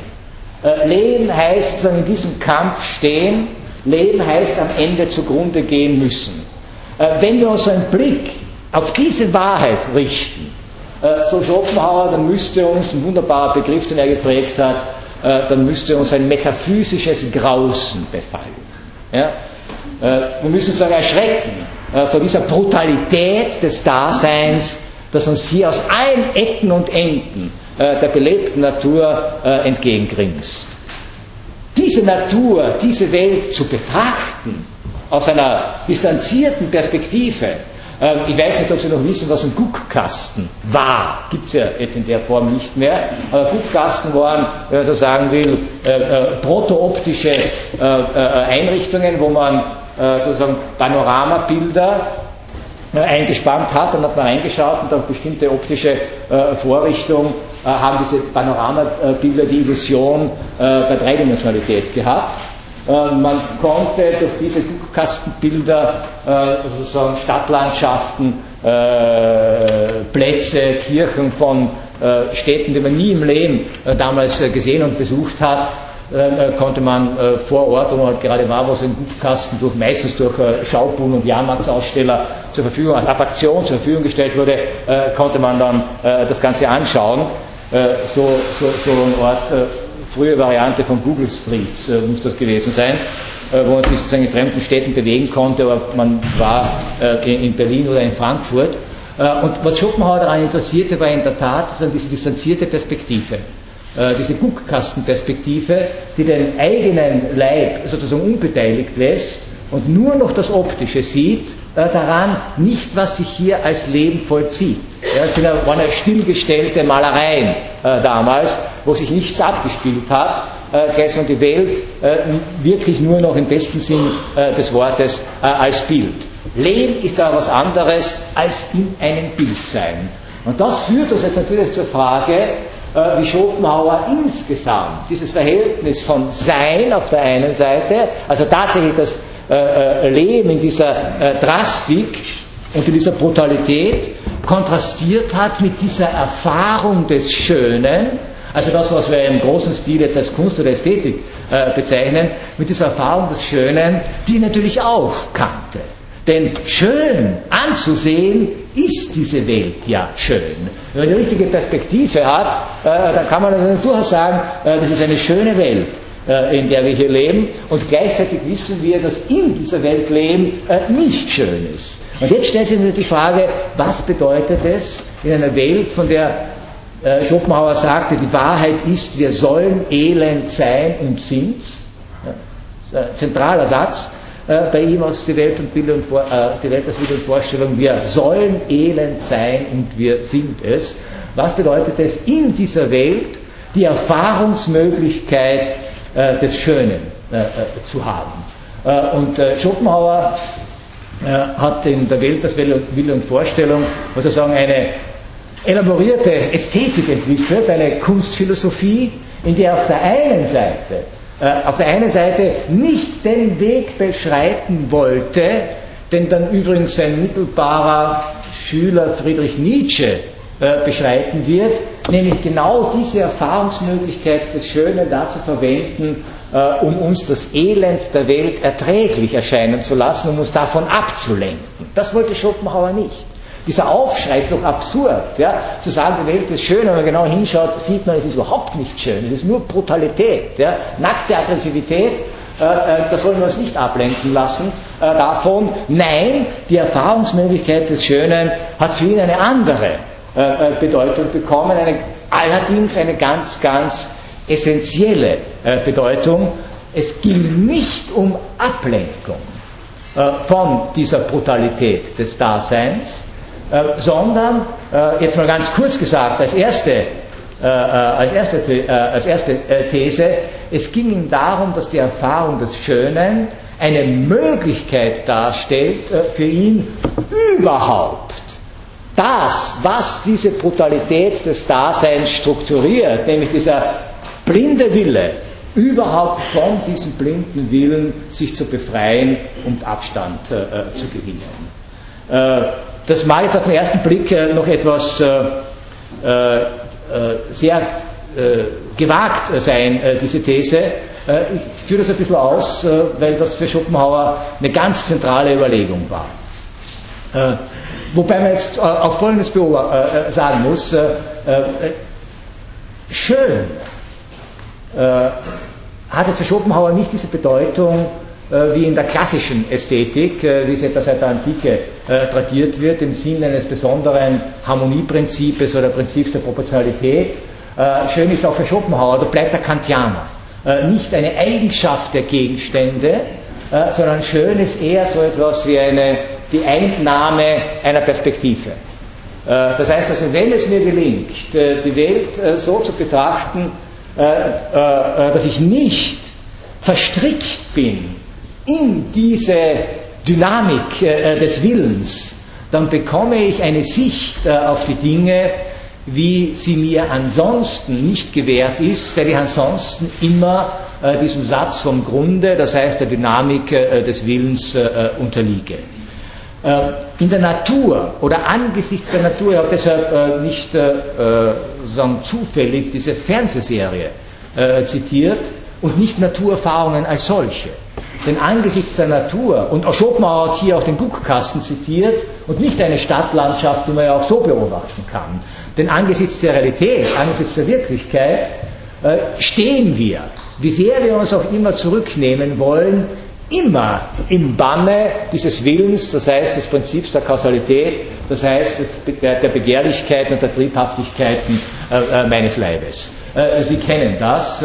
Äh, Leben heißt sozusagen in diesem Kampf stehen. Leben heißt am Ende zugrunde gehen müssen. Äh, wenn wir unseren Blick auf diese Wahrheit richten, so Schopenhauer, dann müsste uns ein wunderbarer Begriff, den er geprägt hat, dann müsste uns ein metaphysisches Grausen befallen. Ja? Wir müssen sozusagen erschrecken äh, vor dieser Brutalität des Daseins, das uns hier aus allen Ecken und Enden äh, der belebten Natur äh, entgegengrinst. Diese Natur, diese Welt zu betrachten, aus einer distanzierten Perspektive, ich weiß nicht, ob Sie noch wissen, was ein Guckkasten war. Gibt es ja jetzt in der Form nicht mehr. Aber Guckkasten waren, wenn man so sagen will, äh, äh, protooptische äh, Einrichtungen, wo man äh, sozusagen Panoramabilder äh, eingespannt hat, dann hat man reingeschaut und auf bestimmte optische äh, Vorrichtungen haben diese Panoramabilder die Illusion der Dreidimensionalität gehabt. Man konnte durch diese Guckkastenbilder sozusagen Stadtlandschaften, Plätze, Kirchen von Städten, die man nie im Leben damals gesehen und besucht hat, äh, konnte man äh, vor Ort, wo man halt gerade war, wo so ein Gutkasten durch, meistens durch äh, Schaubuden und Jahrmarktsaussteller zur Verfügung, als Attraktion zur Verfügung gestellt wurde, äh, konnte man dann äh, das Ganze anschauen. Äh, so, so, so ein Ort, frühe Variante von Google Streets muss das gewesen sein wo man sich sozusagen in fremden Städten bewegen konnte, aber man war in Berlin oder in Frankfurt. Und was Schopenhauer daran interessierte, war in der Tat diese distanzierte Perspektive. Äh, diese Guckkastenperspektive, die den eigenen Leib sozusagen unbeteiligt lässt und nur noch das Optische sieht, äh, daran nicht, was sich hier als Leben vollzieht. Ja, es waren ja stillgestellte Malereien äh, damals, wo sich nichts abgespielt hat, äh, sondern die Welt äh, wirklich nur noch im besten Sinn äh, des Wortes äh, als Bild. Leben ist aber was anderes als in einem Bild sein. Und das führt uns jetzt natürlich zur Frage, äh, wie Schopenhauer insgesamt dieses Verhältnis von Sein auf der einen Seite, also tatsächlich das äh, Leben in dieser Drastik und in dieser Brutalität kontrastiert hat mit dieser Erfahrung des Schönen, also das, was wir im großen Stil jetzt als Kunst oder Ästhetik äh, bezeichnen, mit dieser Erfahrung des Schönen, die natürlich auch kannte. Denn schön anzusehen ist diese Welt ja schön. Wenn man die richtige Perspektive hat, äh, dann kann man durchaus sagen, äh, das ist eine schöne Welt, äh, in der wir hier leben. Und gleichzeitig wissen wir, dass in dieser Welt Leben äh, nicht schön ist. Und jetzt stellt sich natürlich die Frage, was bedeutet es in einer Welt, von der äh, Schopenhauer sagte, die Wahrheit ist, wir sollen elend sein und sind's. Zentraler Satz äh, bei ihm aus die Welt, und Bild äh, die Welt als Bild und Vorstellung, wir sollen elend sein und wir sind es. Was bedeutet es in dieser Welt, die Erfahrungsmöglichkeit äh, des Schönen äh, äh, zu haben? und Schopenhauer hat in der Welt als Wille und Vorstellung, muss ich sagen, eine elaborierte Ästhetik entwickelt, eine Kunstphilosophie, in der auf der einen Seite, äh, auf der einen Seite nicht den Weg beschreiten wollte, den dann übrigens sein mittelbarer Schüler Friedrich Nietzsche äh, beschreiten wird, nämlich genau diese Erfahrungsmöglichkeit des Schönen dazu verwenden, äh, um uns das Elend der Welt erträglich erscheinen zu lassen, um uns davon abzulenken. Das wollte Schopenhauer nicht. Dieser Aufschrei ist doch absurd, ja? zu sagen, die Welt ist schön, wenn man genau hinschaut, sieht man, es ist überhaupt nicht schön, es ist nur Brutalität, ja? nackte Aggressivität, äh, äh, da sollen wir uns nicht ablenken lassen äh, davon. Nein, die Erfahrungsmöglichkeit des Schönen hat für ihn eine andere äh, äh Bedeutung bekommen, eine, allerdings eine ganz, ganz essentielle äh, Bedeutung. Es ging nicht um Ablenkung von dieser Brutalität des Daseins, sondern, jetzt mal ganz kurz gesagt, als erste, als erste, als erste These, es ging ihm darum, dass die Erfahrung des Schönen eine Möglichkeit darstellt für ihn überhaupt das, was diese Brutalität des Daseins strukturiert, nämlich dieser blinde Wille, überhaupt von diesem blinden Willen sich zu befreien und Abstand äh, zu gewinnen. Äh, das mag jetzt auf den ersten Blick äh, noch etwas äh, äh, sehr gewagt sein, diese These. ich führe das ein bisschen aus, weil das für Schopenhauer eine ganz zentrale Überlegung war. Wobei man jetzt auf Folgendes sagen muss. schön hat jetzt für Schopenhauer nicht diese Bedeutung, äh, wie in der klassischen Ästhetik, äh, wie es etwa seit der Antike äh, tradiert wird, im Sinne eines besonderen Harmonieprinzips oder Prinzips der Proportionalität. Schön ist auch für Schopenhauer, da bleibt der Kantianer. Nicht eine Eigenschaft der Gegenstände, sondern schön ist eher so etwas wie eine, die Einnahme einer Perspektive. Das heißt also, wenn es mir gelingt, die Welt so zu betrachten, dass ich nicht verstrickt bin in diese Dynamik äh, des Willens, dann bekomme ich eine Sicht äh, auf die Dinge, wie sie mir ansonsten nicht gewährt ist, weil ich ansonsten immer äh, diesem Satz vom Grunde, das heißt der Dynamik des Willens, unterliege. In der Natur oder angesichts der Natur, habe deshalb nicht sagen, zufällig diese Fernsehserie zitiert und nicht Naturerfahrungen als solche. Denn angesichts der Natur, und auch Schopenhauer hat hier auch den Guckkasten zitiert und nicht eine Stadtlandschaft, die man ja auch so beobachten kann. Denn angesichts der Realität, angesichts der Wirklichkeit, äh, stehen wir, wie sehr wir uns auch immer zurücknehmen wollen, immer im Banne dieses Willens, das heißt des Prinzips der Kausalität, das heißt der, der Begehrlichkeit und der Triebhaftigkeiten äh, äh meines Leibes. Äh, Sie kennen das.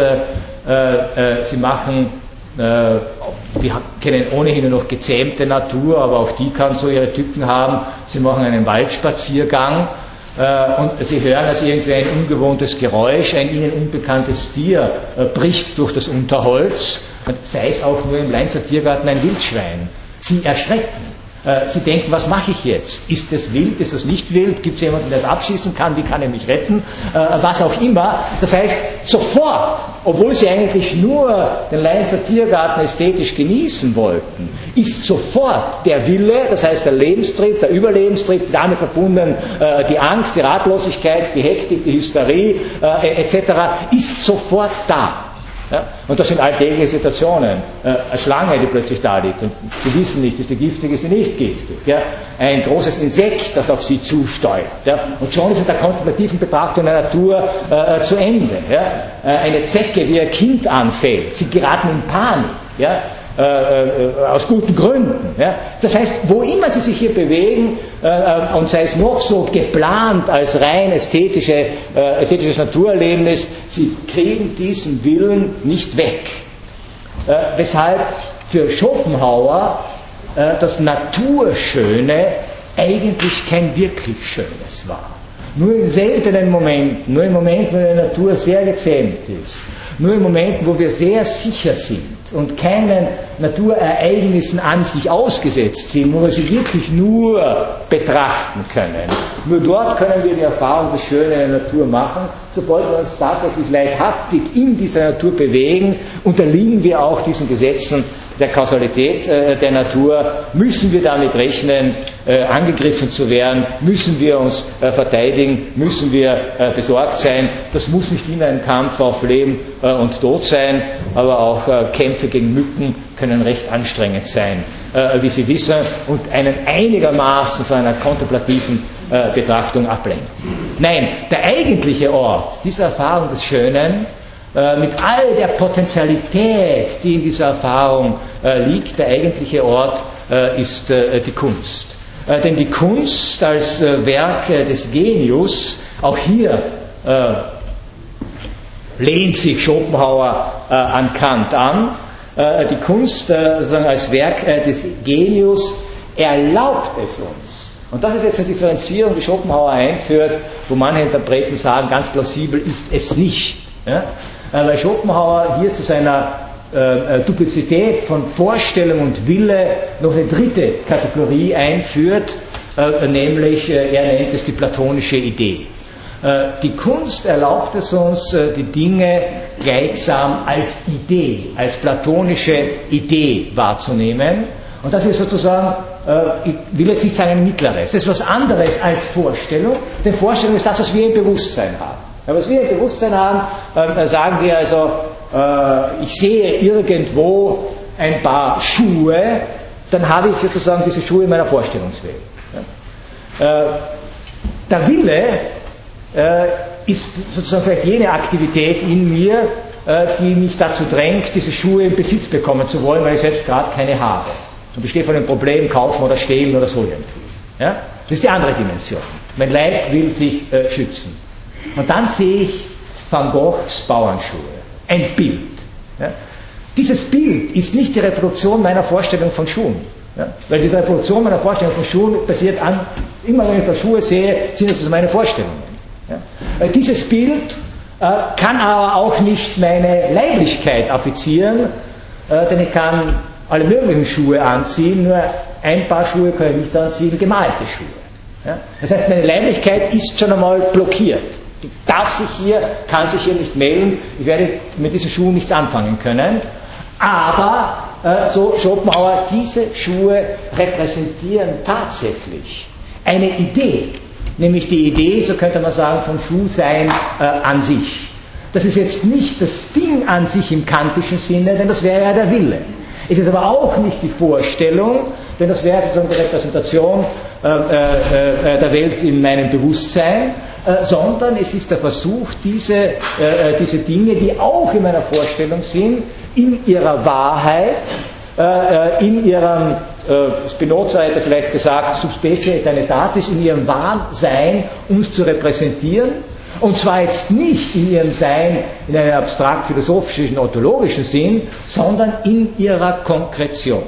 Sie machen wir kennen ohnehin nur noch gezähmte Natur, aber auch die kann so ihre Tücken haben. Sie machen einen Waldspaziergang und Sie hören, dass irgendwie ein ungewohntes Geräusch, ein Ihnen unbekanntes Tier bricht durch das Unterholz, und sei es auch nur im Leinzer Tiergarten ein Wildschwein. Sie erschrecken. Äh, Sie denken, was mache ich jetzt? Ist das wild? Ist das nicht wild? Gibt es jemanden, der es abschießen kann? Wie kann er mich retten? Äh, was auch immer. Das heißt, sofort, obwohl Sie eigentlich nur den Leinzer Tiergarten ästhetisch genießen wollten, ist sofort der Wille, das heißt der Lebenstrieb, der Überlebenstrieb, damit verbunden äh, die Angst, die Ratlosigkeit, die Hektik, die Hysterie etc., ist sofort da. Ja? Und das sind alltägliche Situationen. Äh, eine Schlange, die plötzlich da liegt und Sie wissen nicht, ist sie giftig, ist sie nicht giftig. Ja? Ein großes Insekt, das auf Sie zusteuert. Ja? Und schon ist mit der kontemplativen Betrachtung der Natur äh, zu Ende. Ja? Äh, eine Zecke, wie ein Kind anfällt. Sie geraten in Panik. Ja? Äh, äh, aus guten Gründen. Ja? Das heißt, wo immer sie sich hier bewegen, äh, äh, und sei es noch so geplant als rein ästhetische, äh, ästhetisches Naturerlebnis, sie kriegen diesen Willen nicht weg. Weshalb für Schopenhauer das Naturschöne eigentlich kein wirklich Schönes war. Nur in seltenen Momenten, nur in Momenten, wo die Natur sehr gezähmt ist, nur in Momenten, wo wir sehr sicher sind, und keinen Naturereignissen an sich ausgesetzt sind, wo wir sie wirklich nur betrachten können. Nur dort können wir die Erfahrung des Schönen der Natur machen. Sobald wir uns tatsächlich leibhaftig in dieser Natur bewegen, unterliegen wir auch diesen Gesetzen der Kausalität äh, der Natur, müssen wir damit rechnen, äh, angegriffen zu werden, müssen wir uns äh, verteidigen, müssen wir äh, besorgt sein. Das muss nicht immer ein Kampf auf Leben äh, und Tod sein, aber auch äh, Kämpfe gegen Mücken können recht anstrengend sein, wie Sie wissen, und einen einigermaßen von einer kontemplativen Betrachtung ablenken. Nein, der eigentliche Ort dieser Erfahrung des Schönen äh, mit all der Potentialität, die in dieser Erfahrung äh, liegt, der eigentliche Ort äh, ist die Kunst. Denn die Kunst als Werk des Genius, auch hier lehnt sich Schopenhauer an Kant an, die Kunst als Werk des Genius erlaubt es uns, und das ist jetzt eine Differenzierung, die Schopenhauer einführt, wo manche Interpreten sagen, ganz plausibel ist es nicht. Ja? Äh, weil Schopenhauer hier zu seiner äh, äh, Duplizität von Vorstellung und Wille noch eine dritte Kategorie einführt, äh, nämlich äh, er nennt es die platonische Idee. Äh, die Kunst erlaubt es uns, die Dinge gleichsam als Idee, als platonische Idee wahrzunehmen. Und das ist sozusagen, ich will jetzt nicht sagen ein mittleres, das ist was anderes als Vorstellung, denn Vorstellung ist das, was wir im Bewusstsein haben. Ja, was wir im Bewusstsein haben, äh, sagen wir also, äh, ich sehe irgendwo ein paar Schuhe, dann habe ich sozusagen diese Schuhe in meiner Vorstellungswelt. Ja. Äh, der Wille äh, ist sozusagen vielleicht jene Aktivität in mir, äh, die mich dazu drängt, diese Schuhe in Besitz bekommen zu wollen, weil ich selbst gerade keine habe. Und ich stehe vor dem Problem, kaufen oder stehlen oder so irgendwie. Ja? Das ist die andere Dimension. Mein Leib will sich äh, schützen. Und dann sehe ich Van Goghs Bauernschuhe. Ein Bild. Ja. Dieses Bild ist nicht die Reproduktion meiner Vorstellung von Schuhen. Ja. Weil diese Reproduktion meiner Vorstellung von Schuhen basiert an, immer wenn ich da Schuhe sehe, sind das meine Vorstellungen. Ja. Dieses Bild äh, kann aber auch nicht meine Leiblichkeit affizieren, äh, denn ich kann alle möglichen Schuhe anziehen, nur ein paar Schuhe kann ich nicht anziehen, gemalte Schuhe. Ja? Das heißt, meine Leiblichkeit ist schon einmal blockiert darf sich hier, kann sich hier nicht melden, ich werde mit diesen Schuhen nichts anfangen können. Aber, äh, so Schopenhauer, diese Schuhe repräsentieren tatsächlich eine Idee, nämlich die Idee, so könnte man sagen, von Schuhsein äh, an sich. Das ist jetzt nicht das Ding an sich im kantischen Sinne, denn das wäre ja der Wille. Es ist aber auch nicht die Vorstellung, denn das wäre sozusagen die Repräsentation äh, äh, äh der Welt in meinem Bewusstsein, sondern es ist der Versuch, diese, äh, äh, diese Dinge, die auch in meiner Vorstellung sind, in ihrer Wahrheit, in ihrem, Spinoza hätte vielleicht gesagt, Subspecie eternitatis, in ihrem Wahnsein uns zu repräsentieren. Und zwar jetzt nicht in ihrem Sein in einem abstrakt philosophischen, ontologischen Sinn, sondern in ihrer Konkretion.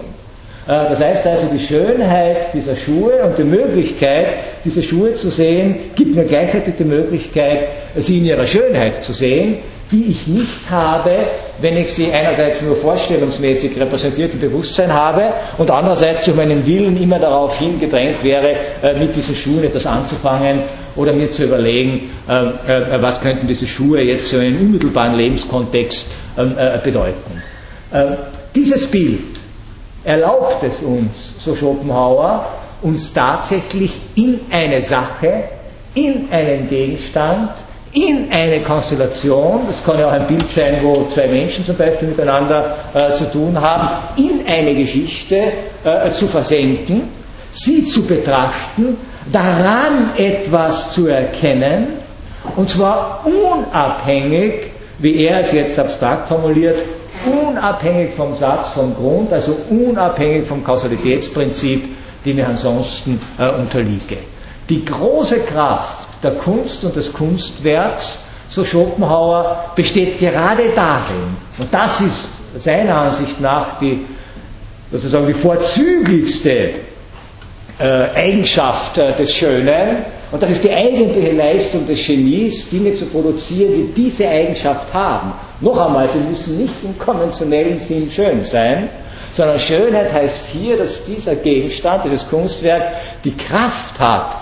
Das heißt also, die Schönheit dieser Schuhe und die Möglichkeit, diese Schuhe zu sehen, gibt mir gleichzeitig die Möglichkeit, sie in ihrer Schönheit zu sehen, die ich nicht habe, wenn ich sie einerseits nur vorstellungsmäßig repräsentiert im Bewusstsein habe und andererseits durch meinen Willen immer darauf hingedrängt wäre, äh, mit diesen Schuhen etwas anzufangen oder mir zu überlegen, äh, äh, was könnten diese Schuhe jetzt für einen unmittelbaren Lebenskontext ähm, bedeuten. Dieses Bild erlaubt es uns, so Schopenhauer, uns tatsächlich in eine Sache, in einen Gegenstand, in eine Konstellation, das kann ja auch ein Bild sein, wo zwei Menschen zum Beispiel miteinander äh, zu tun haben, in eine Geschichte äh, zu versenken, sie zu betrachten, daran etwas zu erkennen, und zwar unabhängig, wie er es jetzt abstrakt formuliert, unabhängig vom Satz vom Grund, also unabhängig vom Kausalitätsprinzip, dem ich ansonsten äh, unterliege. Die große Kraft der Kunst und des Kunstwerks, so Schopenhauer, besteht gerade darin, und das ist seiner Ansicht nach die, sozusagen die vorzüglichste äh, Eigenschaft äh, des Schönen, und das ist die eigentliche Leistung des Genies, Dinge zu produzieren, die diese Eigenschaft haben. Noch einmal, sie müssen nicht im konventionellen Sinn schön sein, sondern Schönheit heißt hier, dass dieser Gegenstand, dieses Kunstwerk, die Kraft hat,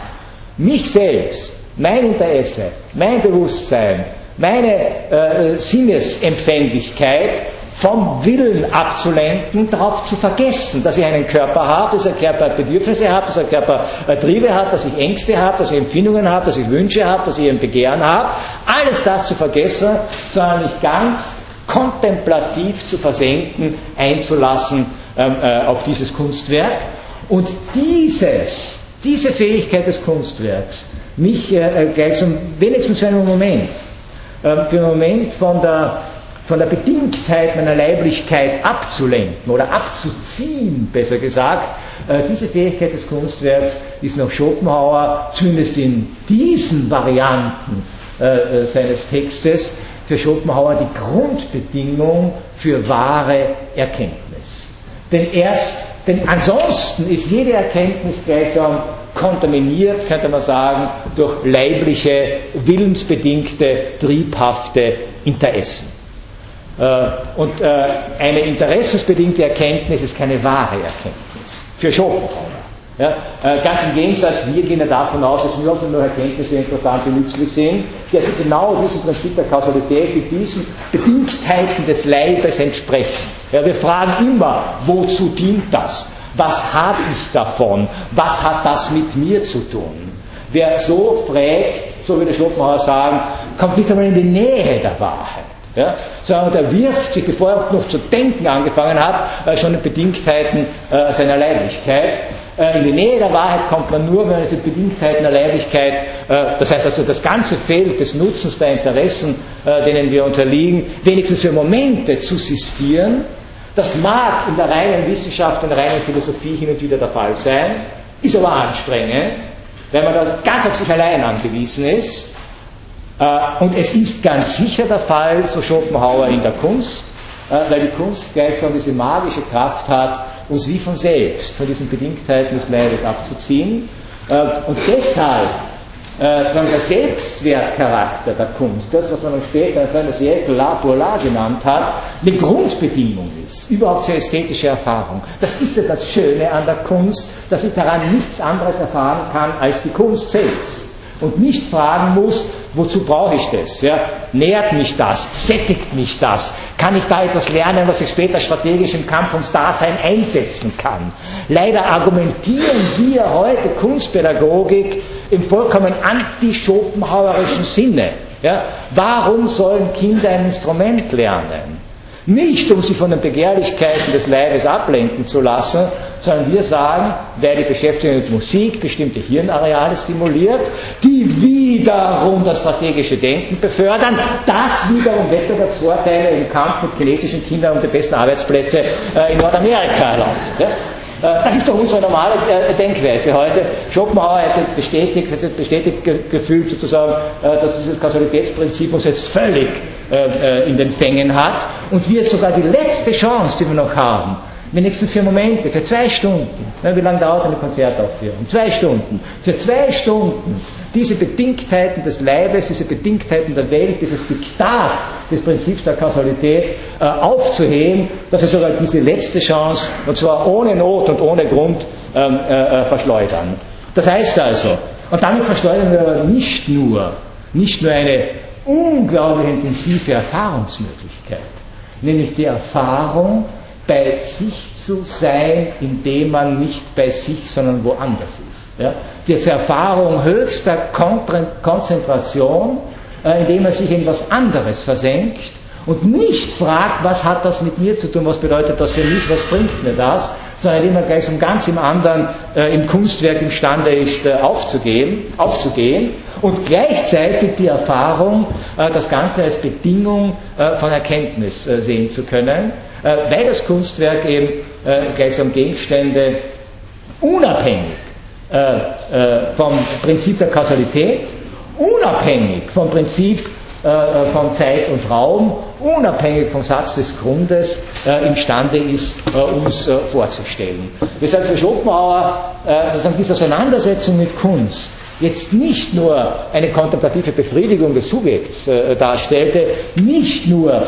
mich selbst mein Interesse, mein Bewusstsein, meine äh, Sinnesempfänglichkeit vom Willen abzulenken, darauf zu vergessen, dass ich einen Körper habe, dass der Körper Bedürfnisse hat, dass der Körper Triebe hat, dass ich Ängste habe, dass ich Empfindungen habe, dass ich Wünsche habe, dass ich ein Begehren habe. Alles das zu vergessen, sondern mich ganz kontemplativ zu versenken, einzulassen ähm, äh, auf dieses Kunstwerk. Und dieses, diese Fähigkeit des Kunstwerks, mich äh, äh, gleich zum, wenigstens für einen Moment, äh, für einen Moment von der, von der Bedingtheit meiner Leiblichkeit abzulenken oder abzuziehen, besser gesagt, äh, diese Fähigkeit des Kunstwerks ist nach Schopenhauer, zumindest in diesen Varianten äh, äh, seines Textes, für Schopenhauer die Grundbedingung für wahre Erkenntnis. Denn erst, denn ansonsten ist jede Erkenntnis gleichsam kontaminiert, könnte man sagen, durch leibliche, willensbedingte, triebhafte Interessen. Äh, und äh, eine interessensbedingte Erkenntnis ist keine wahre Erkenntnis. Für Schopenhauer. Ja, äh, ganz im Gegensatz, wir gehen ja davon aus, dass überhaupt nur Erkenntnisse interessant und nützlich sind, die also genau diesem Prinzip der Kausalität, mit diesen Bedingtheiten des Leibes entsprechen. Ja, wir fragen immer, wozu dient das? Was habe ich davon? Was hat das mit mir zu tun? Wer so fragt, so würde Schopenhauer sagen, kommt nicht einmal in die Nähe der Wahrheit. Ja? Sondern der wirft sich, bevor er noch zu denken angefangen hat, äh, schon in Bedingtheiten äh, seiner Leiblichkeit. Äh, in die Nähe der Wahrheit kommt man nur, wenn man diese Bedingtheiten der Leiblichkeit, das heißt also das ganze Feld des Nutzens bei Interessen, denen wir unterliegen, wenigstens für Momente zu sistieren das mag in der reinen Wissenschaft, in der reinen Philosophie hin und wieder der Fall sein, ist aber anstrengend, weil man das ganz auf sich allein angewiesen ist. Äh, und es ist ganz sicher der Fall, so Schopenhauer in der Kunst, äh, weil die Kunst gleichsam diese magische Kraft hat, uns wie von selbst von diesen Bedingtheiten des Leibes abzuziehen. Äh, und deshalb sozusagen der Selbstwertcharakter der Kunst, das, was man dann später in das Siècle la pour genannt hat, eine Grundbedingung ist, überhaupt für ästhetische Erfahrung. Das ist ja das Schöne an der Kunst, dass ich daran nichts anderes erfahren kann als die Kunst selbst und nicht fragen muss, wozu brauche ich das? Ja? Nährt mich das? Sättigt mich das? Kann ich da etwas lernen, was ich später strategisch im Kampf ums Dasein einsetzen kann? Leider argumentieren wir heute Kunstpädagogik im vollkommen anti-schopenhauerischen Sinne. Ja? Warum sollen Kinder ein Instrument lernen? Nicht, um sie von den Begehrlichkeiten des Leibes ablenken zu lassen, sondern wir sagen, wer die Beschäftigung mit Musik bestimmte Hirnareale stimuliert, die wiederum das strategische Denken befördern, das wiederum Wettbewerbsvorteile im Kampf mit chinesischen Kindern um die besten Arbeitsplätze äh, in Nordamerika erlaubt. Äh, das ist doch unsere normale äh, Denkweise heute. Schopenhauer hat bestätigt, hat bestätigt gefühlt sozusagen, äh, dass dieses Kausalitätsprinzip uns jetzt völlig in den Fängen hat und wir sogar die letzte Chance, die wir noch haben, Wenigstens für Momente, für zwei Stunden. Wie lange dauert eine Konzertaufführung? Zwei Stunden. Für zwei Stunden diese Bedingtheiten des Leibes, diese Bedingtheiten der Welt, dieses Diktat des Prinzips der Kausalität äh, aufzuheben, dass wir sogar diese letzte Chance, und zwar ohne Not und ohne Grund, ähm, äh, äh, verschleudern. Das heißt also, und damit verschleudern wir aber nicht nur, nicht nur eine unglaublich intensive Erfahrungsmöglichkeit, nämlich die Erfahrung, bei sich zu sein, indem man nicht bei sich, sondern woanders ist. Ja? Diese Erfahrung höchster Konzentration, äh, indem man sich in etwas anderes versenkt und nicht fragt, was hat das mit mir zu tun, was bedeutet das für mich, was bringt mir das, sondern indem man gleich so ganz im anderen, äh, im Kunstwerk imstande ist, äh, aufzugehen, aufzugehen und gleichzeitig die Erfahrung, äh, das Ganze als Bedingung äh, von Erkenntnis äh, sehen zu können, weil das Kunstwerk eben gleichsam Gegenstände unabhängig vom Prinzip der Kausalität, unabhängig vom Prinzip von Zeit und Raum, unabhängig vom Satz des Grundes, imstande ist, uns vorzustellen. Deshalb für Schopenhauer sozusagen diese Auseinandersetzung mit Kunst jetzt nicht nur eine kontemplative Befriedigung des Subjekts darstellte, nicht nur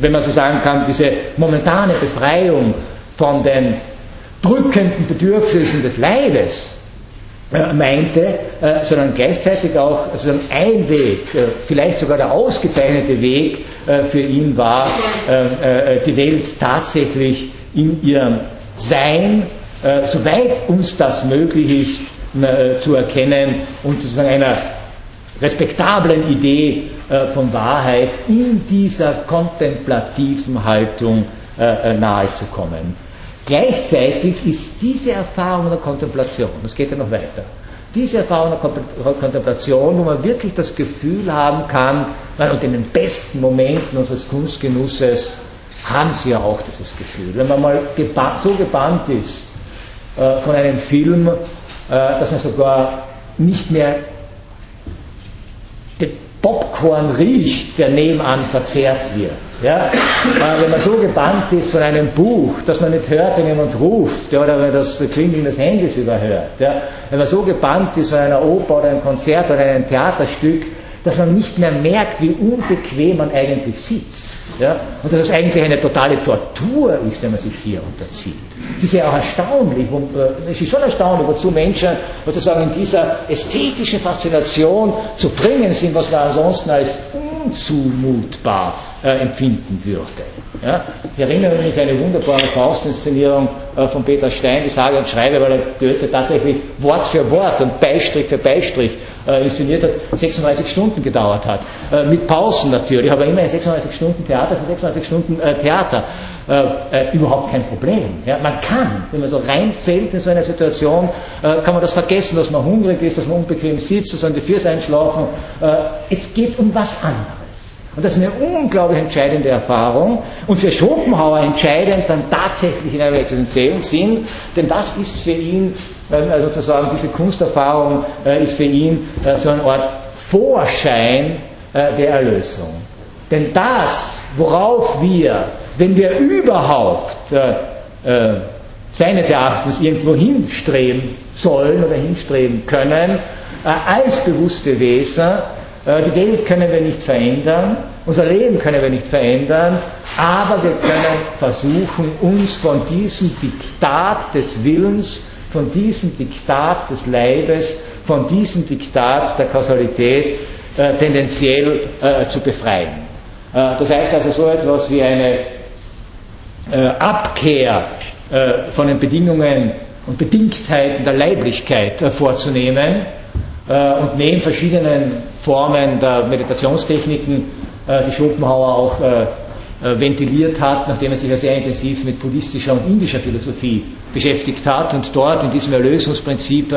wenn man so sagen kann, diese momentane Befreiung von den drückenden Bedürfnissen des Leibes, äh, meinte, äh, sondern gleichzeitig auch also ein Weg, äh, vielleicht sogar der ausgezeichnete Weg für ihn war, die Welt tatsächlich in ihrem Sein, soweit uns das möglich ist, zu erkennen und sozusagen einer respektablen Idee von Wahrheit in dieser kontemplativen Haltung nahezukommen. Gleichzeitig ist diese Erfahrung der Kontemplation, das geht ja noch weiter, diese Erfahrung der Kontemplation, wo man wirklich das Gefühl haben kann, und in den besten Momenten unseres Kunstgenusses haben Sie ja auch dieses Gefühl. Wenn man mal so gebannt ist äh, von einem Film, äh, dass man sogar nicht mehr Popcorn riecht, der nebenan verzehrt wird. Ja? Wenn man so gebannt ist von einem Buch, dass man nicht hört, wenn jemand ruft, ja, oder wenn das Klingeln des Handys überhört. Ja? Wenn man so gebannt ist von einer Oper oder einem Konzert oder einem Theaterstück, dass man nicht mehr merkt, wie unbequem man eigentlich sitzt. Ja? Und dass es eigentlich eine totale Tortur ist, wenn man sich hier unterzieht. Es ist ja auch erstaunlich, wo, äh, es ist schon erstaunlich, wozu Menschen sozusagen in dieser ästhetischen Faszination zu bringen sind, was man ansonsten als unzumutbar äh, empfinden würde. Ja? Ich erinnere mich an eine wunderbare Faustinszenierung äh, von Peter Stein, die sage und schreibe, weil er Goethe tatsächlich Wort für Wort und Beistrich für Beistrich äh, inszeniert hat, 36 Stunden gedauert hat. Äh, mit Pausen natürlich, aber immerhin 36 Stunden Theater sind 36 Stunden äh, Theater. Äh, äh, überhaupt kein Problem. Ja, man kann, wenn man so reinfällt in so eine Situation, äh, kann man das vergessen, dass man hungrig ist, dass man unbequem sitzt, dass man die Füße einschlafen. es geht um was anderes. Und das ist eine unglaublich entscheidende Erfahrung und für Schopenhauer entscheidend dann tatsächlich in einem existenziellen Sinn, denn das ist für ihn, also sozusagen diese Kunsterfahrung ist für ihn so eine Art Vorschein der Erlösung. Denn das, worauf wir, wenn wir überhaupt äh, seines Erachtens irgendwo hinstreben sollen oder hinstreben können, äh, als bewusste Wesen, äh, die Welt können wir nicht verändern, unser Leben können wir nicht verändern, aber wir können versuchen, uns von diesem Diktat des Willens, von diesem Diktat des Leibes, von diesem Diktat der Kausalität äh, tendenziell äh, zu befreien. Äh, das heißt also so etwas wie eine äh, Abkehr äh, von den Bedingungen und Bedingtheiten der Leiblichkeit vorzunehmen und neben verschiedenen Formen der Meditationstechniken, die Schopenhauer auch ventiliert hat, nachdem er sich ja sehr intensiv mit buddhistischer und indischer Philosophie beschäftigt hat und dort in diesem Erlösungsprinzip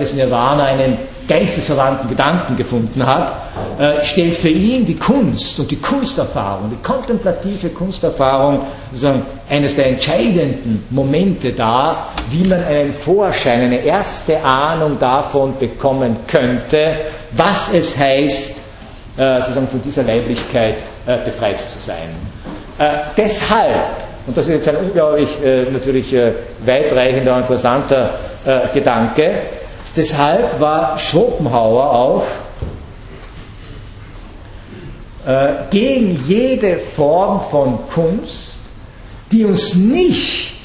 des Nirvana einen geistesverwandten Gedanken gefunden hat, äh, stellt für ihn die Kunst und die Kunsterfahrung, die kontemplative Kunsterfahrung, sozusagen eines der entscheidenden Momente dar, wie man einen Vorschein, eine erste Ahnung davon bekommen könnte, was es heißt, äh, sozusagen von dieser Leiblichkeit äh, befreit zu sein. deshalb, und das ist jetzt ein unglaublich natürlich weitreichender und interessanter Gedanke, deshalb war Schopenhauer auch gegen jede Form von Kunst, die uns nicht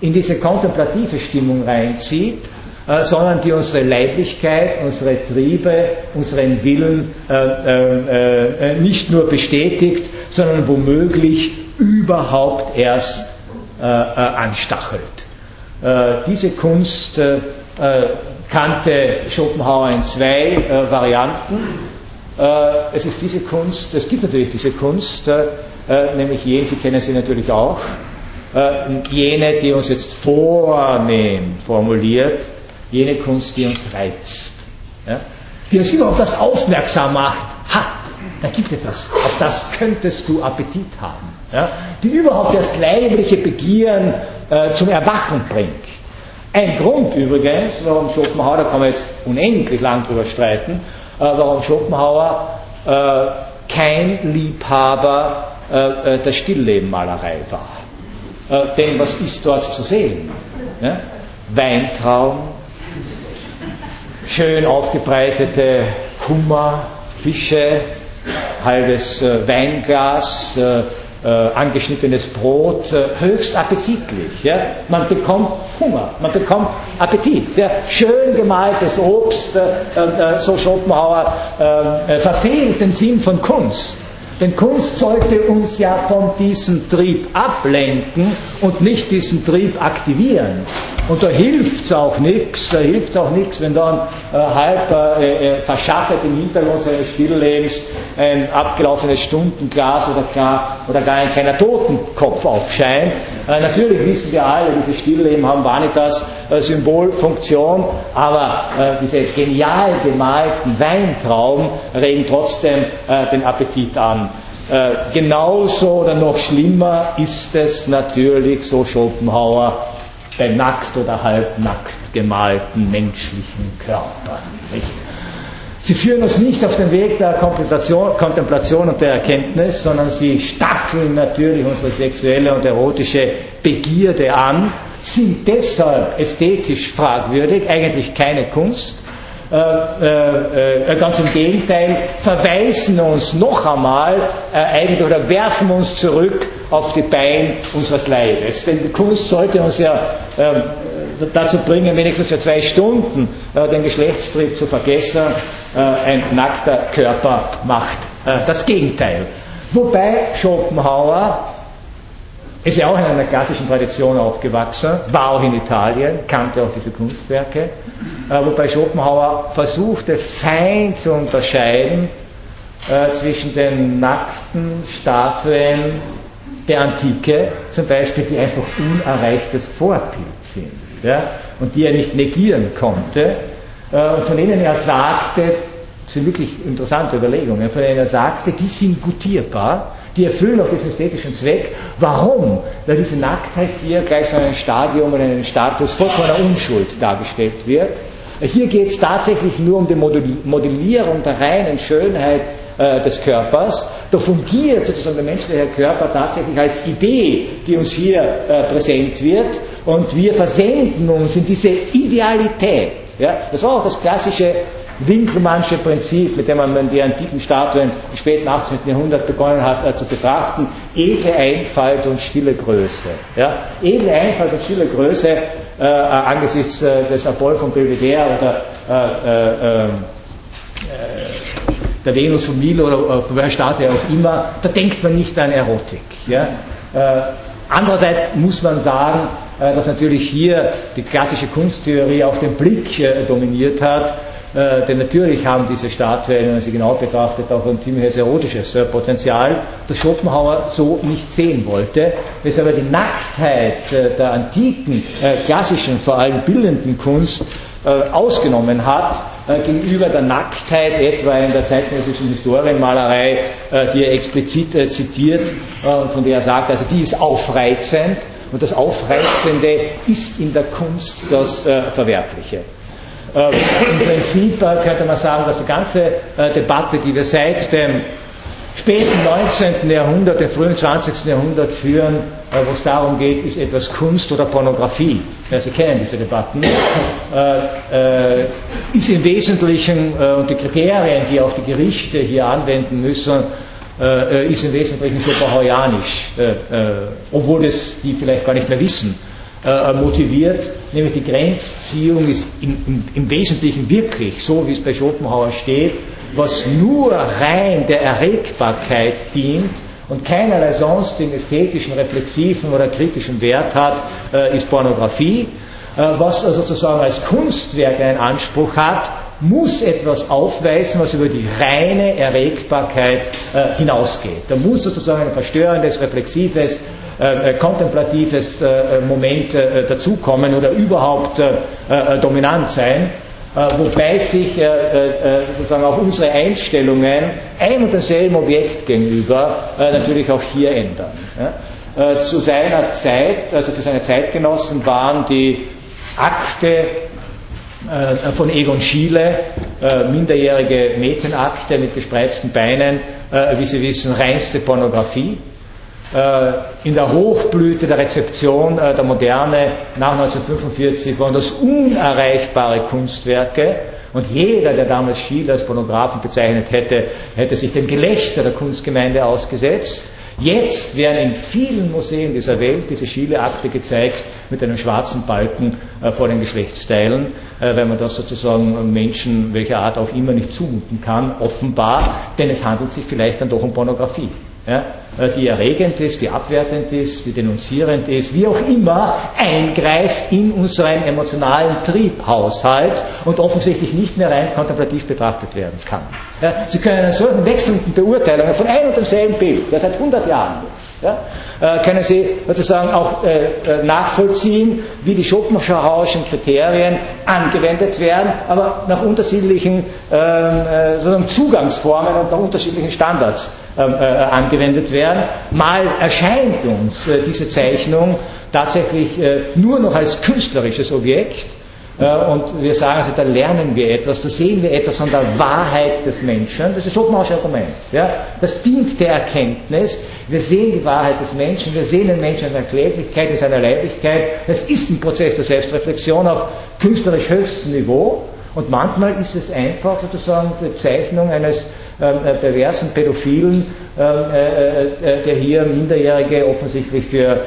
in diese kontemplative Stimmung reinzieht, äh, sondern die unsere Leiblichkeit, unsere Triebe, unseren Willen äh, äh, äh nicht nur bestätigt, sondern womöglich überhaupt erst äh, äh, anstachelt. diese Kunst kannte Schopenhauer in zwei Varianten. es ist diese Kunst, es gibt natürlich diese Kunst, nämlich jene, Sie kennen sie natürlich auch, jene, die uns jetzt vornehm formuliert, jene Kunst, die uns reizt, ja? die uns überhaupt das aufmerksam macht, ha, da gibt etwas, auf das könntest du Appetit haben, ja? die überhaupt das leibliche Begieren äh, zum Erwachen bringt. Ein Grund übrigens, warum Schopenhauer, da kann man jetzt unendlich lang drüber streiten, äh, warum Schopenhauer äh, kein Liebhaber äh, der Stilllebenmalerei war. Denn was ist dort zu sehen? Ja? Weintraum, schön aufgebreitete Hummer, Fische, halbes Weinglas, äh, äh, angeschnittenes Brot, äh, höchst appetitlich. Ja? Man bekommt Hunger, man bekommt Appetit. Ja? Schön gemaltes Obst, äh, äh, so Schopenhauer verfehlt den Sinn von Kunst. Denn Kunst sollte uns ja von diesem Trieb ablenken und nicht diesen Trieb aktivieren. Und da hilft es auch nichts, da hilft auch nichts, wenn dann äh, halb äh, äh, verschattet im Hintergrund seines Stilllebens ein abgelaufenes Stundenglas oder, klar, oder gar ein kleiner Totenkopf aufscheint. Äh, natürlich wissen wir alle, diese Stillleben haben Vanitas äh, Symbolfunktion, aber äh, diese genial gemalten Weintrauben regen trotzdem den Appetit an. Genauso oder noch schlimmer ist es natürlich, so Schopenhauer, bei nackt oder halbnackt gemalten menschlichen Körpern. Nicht? Sie führen uns nicht auf den Weg der Kontemplation und der Erkenntnis, sondern sie stacheln natürlich unsere sexuelle und erotische Begierde an, sind deshalb ästhetisch fragwürdig, eigentlich keine Kunst, äh, äh, äh, ganz im Gegenteil, verweisen uns noch einmal äh, eigentlich oder werfen uns zurück auf die Beine unseres Leibes. Denn die Kunst sollte uns ja ähm, dazu bringen, wenigstens für zwei Stunden äh, den Geschlechtstrieb zu vergessen. Äh, ein nackter Körper macht das Gegenteil. Wobei Schopenhauer ist ja auch in einer klassischen Tradition aufgewachsen, war auch in Italien, kannte auch diese Kunstwerke, äh, wobei Schopenhauer versuchte fein zu unterscheiden äh, zwischen den nackten Statuen der Antike, zum Beispiel, die einfach unerreichtes Vorbild sind ja, und die er nicht negieren konnte, äh, und von denen er sagte, das sind wirklich interessante Überlegungen, von denen er sagte, die sind gutierbar, die erfüllen auch diesen ästhetischen Zweck. Warum? Weil diese Nacktheit hier gleich so ein Stadium oder einen Status vollkommener Unschuld dargestellt wird. Hier geht es tatsächlich nur um die Modellierung der reinen Schönheit äh, des Körpers. Da fungiert sozusagen der menschliche Körper tatsächlich als Idee, die uns hier äh, präsent wird. Und wir versenken uns in diese Idealität. Ja? Das war auch das klassische Winkelmannsche Prinzip, mit dem man die antiken Statuen im späten 18. Jahrhundert begonnen hat äh, zu betrachten, edle Einfalt und stille Größe. Ja? Edle Einfalt und stille Größe äh, angesichts äh, des Apoll von Belvedere oder äh, äh, äh, der Venus von Milo oder von welcher Statue auch immer, da denkt man nicht an Erotik. Ja? Andererseits muss man sagen, dass natürlich hier die klassische Kunsttheorie auch den Blick dominiert hat äh, denn natürlich haben diese Statuen, wenn man sie genau betrachtet, auch ein ziemliches erotisches äh, Potenzial, das Schopenhauer so nicht sehen wollte, weshalb er die Nacktheit äh, der antiken, klassischen, vor allem bildenden Kunst ausgenommen hat, gegenüber der Nacktheit etwa in der zeitgenössischen Historienmalerei, die er explizit zitiert, von der er sagt, also die ist aufreizend und das Aufreizende ist in der Kunst das Verwerfliche. Äh, Im Prinzip äh, könnte man sagen, dass die ganze äh, Debatte, die wir seit dem späten 19. Jahrhundert, dem frühen 20. Jahrhundert führen, äh, wo es darum geht, ist etwas Kunst oder Pornografie. Ja, Sie kennen diese Debatten. Ist im Wesentlichen, und die Kriterien, die auch die Gerichte hier anwenden müssen, ist im Wesentlichen schopenhauerianisch, obwohl das die vielleicht gar nicht mehr wissen motiviert, nämlich die Grenzziehung ist im, im, im, Wesentlichen wirklich, so wie es bei Schopenhauer steht, was nur rein der Erregbarkeit dient und keinerlei sonstigen ästhetischen, reflexiven oder kritischen Wert hat, äh, ist Pornografie. Äh, was sozusagen als Kunstwerk einen Anspruch hat, muss etwas aufweisen, was über die reine Erregbarkeit äh, hinausgeht. Da muss sozusagen ein verstörendes, reflexives, äh, äh kontemplatives äh, Moment dazukommen oder überhaupt dominant sein. Wobei sich sozusagen auch unsere Einstellungen ein und demselben Objekt gegenüber natürlich auch hier ändern. Zu seiner Zeit, also für seine Zeitgenossen, waren die Akte von Egon Schiele, minderjährige Mädchenakte mit gespreizten Beinen, wie Sie wissen, reinste Pornografie. Äh, in der Hochblüte der Rezeption äh, der Moderne nach 1945 waren das unerreichbare Kunstwerke. Und jeder, der damals Schiele als Pornografen bezeichnet hätte, hätte sich dem Gelächter der Kunstgemeinde ausgesetzt. Jetzt werden in vielen Museen dieser Welt diese Schiele-Akte gezeigt mit einem schwarzen Balken äh, vor den Geschlechtsteilen, weil man das sozusagen Menschen welcher Art auch immer nicht zumuten kann, offenbar, denn es handelt sich vielleicht dann doch um Pornografie ja, äh, die erregend ist, die abwertend ist, die denunzierend ist, wie auch immer, eingreift in unseren emotionalen Triebhaushalt und offensichtlich nicht mehr rein kontemplativ betrachtet werden kann. Ja, Sie können einen solchen wechselnden Beurteilungen von ein und demselben Bild, der seit 100 Jahren ist, ja, äh, können Sie sozusagen auch äh, äh nachvollziehen, wie die Schopenhauerischen Kriterien angewendet werden, aber nach unterschiedlichen ähm, äh, Zugangsformen und nach unterschiedlichen Standards ähm, äh, angewendet werden. Mal erscheint uns äh, diese Zeichnung tatsächlich nur noch als künstlerisches Objekt. Äh, und wir sagen, also, da lernen wir etwas, da sehen wir etwas von der Wahrheit des Menschen. Das ist Schopenhauersche Argument. Ja? Das dient der Erkenntnis. Wir sehen die Wahrheit des Menschen, wir sehen den Menschen in seiner Kläglichkeit, in seiner Leiblichkeit. Das ist ein Prozess der Selbstreflexion auf künstlerisch höchstem Niveau. Und manchmal ist es einfach sozusagen die Zeichnung eines ähm, äh, perversen Pädophilen, ähm, äh, äh, der hier Minderjährige offensichtlich für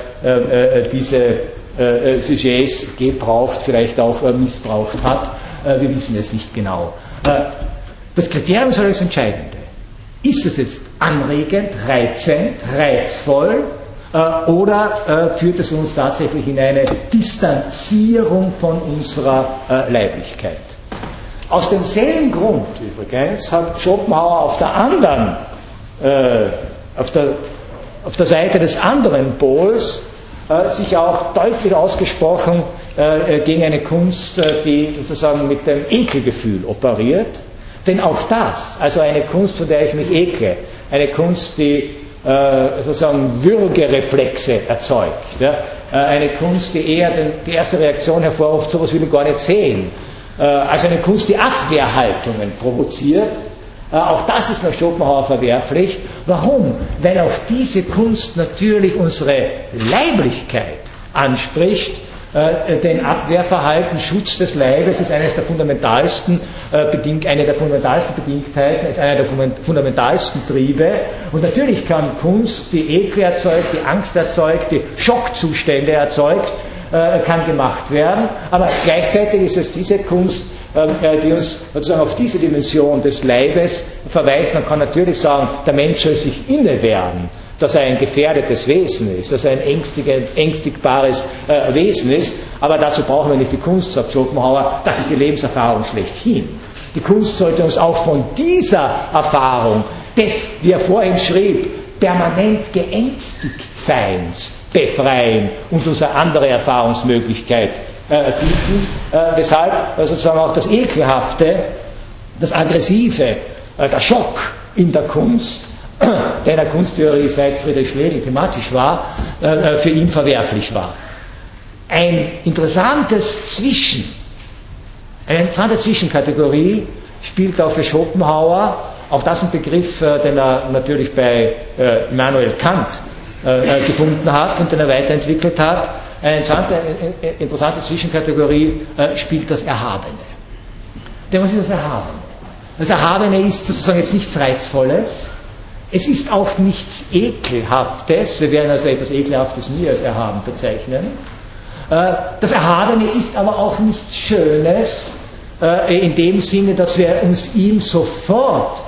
diese Sujets gebraucht, vielleicht auch missbraucht hat. wir wissen es nicht genau. das Kriterium ist das Entscheidende. Ist es jetzt anregend, reizend, reizvoll oder führt es uns tatsächlich in eine Distanzierung von unserer Leiblichkeit? Aus demselben Grund übrigens hat Schopenhauer auf der anderen, äh, auf, der, auf der Seite des anderen Pols äh, sich auch deutlich ausgesprochen äh, gegen eine Kunst, äh, die sozusagen mit dem Ekelgefühl operiert. Denn auch das, also eine Kunst, von der ich mich ekle, eine Kunst, die äh, sozusagen Würgereflexe erzeugt? Äh, eine Kunst, die eher die erste Reaktion hervorruft, sowas will ich gar nicht sehen äh, also eine Kunst, die Abwehrhaltungen provoziert. Äh, auch das ist nach Schopenhauer verwerflich. Warum? Weil auch diese Kunst natürlich unsere Leiblichkeit anspricht, äh, denn Abwehrverhalten, Schutz des Leibes ist eines der fundamentalsten, eine der fundamentalsten Bedingtheiten, ist einer der fundamentalsten Triebe. Und natürlich kann Kunst die Ekel erzeugt, die Angst erzeugt, die Schockzustände erzeugt, äh, kann gemacht werden, aber gleichzeitig ist es diese Kunst, äh, die uns sozusagen auf diese Dimension des Leibes verweist. Man kann natürlich sagen, der Mensch soll sich inne werden, dass er ein gefährdetes Wesen ist, dass er ein ängstigbares äh, Wesen ist, aber dazu brauchen wir nicht die Kunst, sagt Schopenhauer, das ist die Lebenserfahrung schlechthin. Die Kunst sollte uns auch von dieser Erfahrung des, wie er vorhin schrieb, permanent geängstigt Seins befreien und uns eine andere Erfahrungsmöglichkeit äh, bieten, äh, weshalb äh, sozusagen auch das Ekelhafte, das Aggressive, äh, der Schock in der Kunst, der in der Kunsttheorie seit Friedrich Schlegel thematisch war, äh, äh, für ihn verwerflich war. Ein interessantes Zwischen, eine interessante Zwischenkategorie spielt auch für Schopenhauer auch das ein Begriff, den er natürlich bei Immanuel Kant gefunden hat und den er weiterentwickelt hat. Eine interessante, interessante Zwischenkategorie spielt das Erhabene. Denn was ist das Erhabene? Das Erhabene ist sozusagen jetzt nichts Reizvolles, es ist auch nichts Ekelhaftes, wir werden also etwas Ekelhaftes nie als erhaben bezeichnen. Äh, das Erhabene ist aber auch nichts Schönes, äh, in dem Sinne, dass wir uns ihm sofort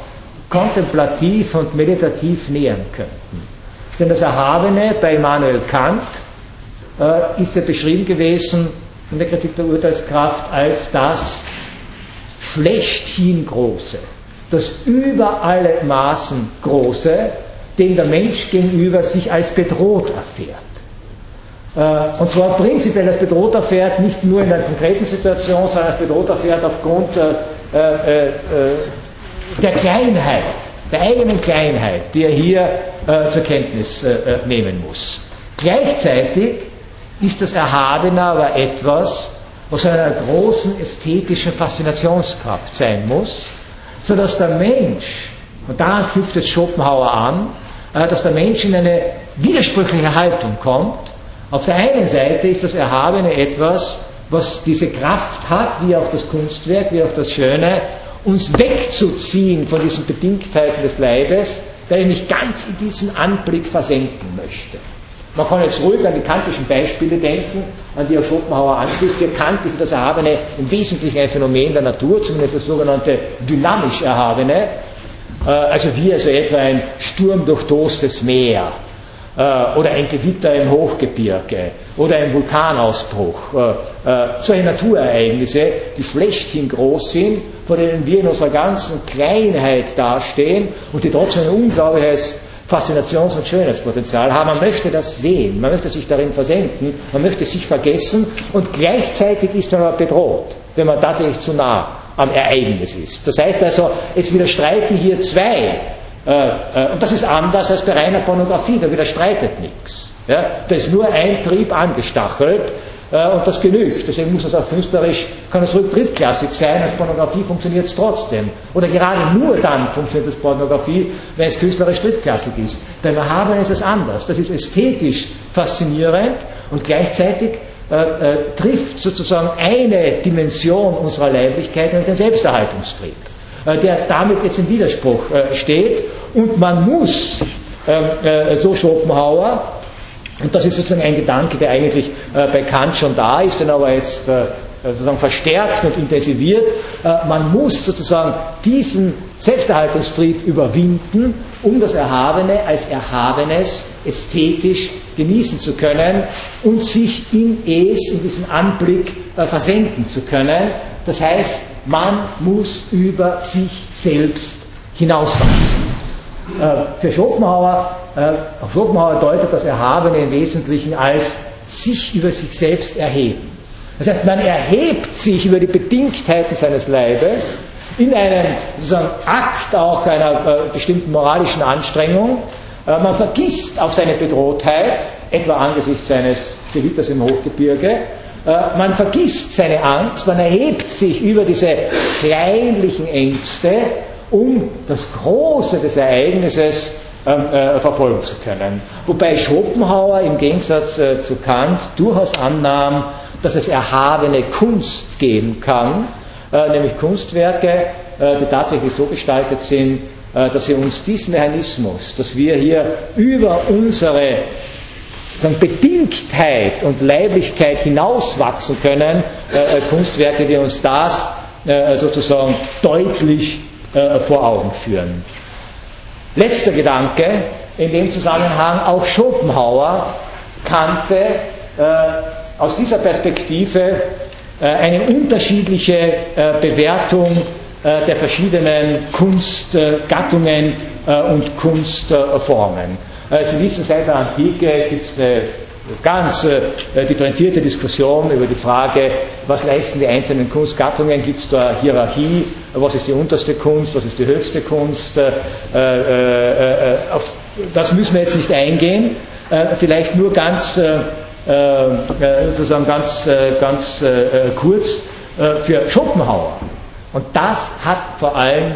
kontemplativ und meditativ nähern könnten. Denn das Erhabene bei Immanuel Kant äh, ist ja beschrieben gewesen in der Kritik der Urteilskraft als das schlechthin Große das über alle Maßen Große, dem der Mensch gegenüber sich als bedroht erfährt. Äh, und zwar prinzipiell als bedroht erfährt, nicht nur in einer konkreten Situation, sondern als bedroht erfährt aufgrund äh, äh, der Kleinheit, der eigenen Kleinheit, die er hier zur Kenntnis nehmen muss. Gleichzeitig ist das Erhabene aber etwas, was einer großen ästhetischen Faszinationskraft sein muss, sodass der Mensch, und daran knüpft jetzt Schopenhauer an, äh, dass der Mensch in eine widersprüchliche Haltung kommt. Auf der einen Seite ist das Erhabene etwas, was diese Kraft hat, wie auch das Kunstwerk, wie auch das Schöne, uns wegzuziehen von diesen Bedingtheiten des Leibes, der mich ganz in diesen Anblick versenken möchte. Man kann jetzt ruhig an die kantischen Beispiele denken, an die auch Schopenhauer anschließt. Für Kant ist das Erhabene im Wesentlichen ein Phänomen der Natur, zumindest das sogenannte dynamisch Erhabene. Äh, also wie also etwa ein sturmdurchtoßtes Meer oder ein Gewitter im Hochgebirge oder ein Vulkanausbruch. Äh, solche Naturereignisse, die schlechthin groß sind, vor denen wir in unserer ganzen Kleinheit dastehen und die trotzdem ein unglaubliches Faszinations- und Schönheitspotenzial haben. Man möchte das sehen, man möchte sich darin versenken, man möchte sich vergessen und gleichzeitig ist man aber bedroht, wenn man tatsächlich zu nah am Ereignis ist. Das heißt also, es widerstreiten hier zwei, äh, äh, und das ist anders als bei reiner Pornografie, da widerstreitet nichts. Da ist nur ein Trieb angestachelt äh, und das genügt. Deswegen muss es auch künstlerisch, kann es ruhig drittklassig sein, als Pornografie funktioniert es trotzdem. Oder gerade nur dann funktioniert es Pornografie, wenn es künstlerisch drittklassig ist. Beim Erhabenen ist es anders. Das ist ästhetisch faszinierend und gleichzeitig äh, äh, trifft sozusagen eine Dimension unserer Leiblichkeit, nämlich den Selbsterhaltungstrieb, äh, der damit jetzt im Widerspruch äh, steht. Und man muss, ähm, äh, so Schopenhauer, und das ist sozusagen ein Gedanke, der eigentlich äh, bei Kant schon da ist, den aber jetzt äh, sozusagen verstärkt und intensiviert. Äh, man muss sozusagen diesen Selbsterhaltungstrieb überwinden, um das Erhabene als Erhabenes ästhetisch genießen zu können und sich in es, in diesen Anblick äh, versenken zu können. Das heißt, man muss über sich selbst hinauswachsen. Äh, für Schopenhauer, äh, Schopenhauer deutet das Erhabene im Wesentlichen als sich über sich selbst erheben. Das heißt, man erhebt sich über die Bedingtheiten seines Leibes in einem Akt auch einer äh, bestimmten moralischen Anstrengung. Man vergisst auf seine Bedrohtheit, etwa angesichts seines Gewitters im Hochgebirge. Äh, man vergisst seine Angst, man erhebt sich über diese kleinlichen Ängste um das Große des Ereignisses ähm, äh, verfolgen zu können. Wobei Schopenhauer im Gegensatz äh, zu Kant durchaus annahm, dass es erhabene Kunst geben kann, äh, nämlich Kunstwerke, äh, die tatsächlich so gestaltet sind, äh, dass sie uns diesen Mechanismus, dass wir hier über unsere sagen, Bedingtheit und Leiblichkeit hinauswachsen können, äh, Kunstwerke, die uns das sozusagen deutlich äh, vor Augen führen. Letzter Gedanke in dem Zusammenhang, auch Schopenhauer kannte äh, aus dieser Perspektive äh, eine unterschiedliche äh, Bewertung äh, der verschiedenen Kunstgattungen äh, und Kunstformen. Sie wissen, seit der Antike gibt es eine ganz äh, differenzierte Diskussion über die Frage, was leisten die einzelnen Kunstgattungen, gibt es da Hierarchie, was ist die unterste Kunst, was ist die höchste Kunst. Äh, äh, äh auf das müssen wir jetzt nicht eingehen, äh, vielleicht nur ganz, äh, sozusagen ganz, ganz kurz für Schopenhauer. Und das hat vor allem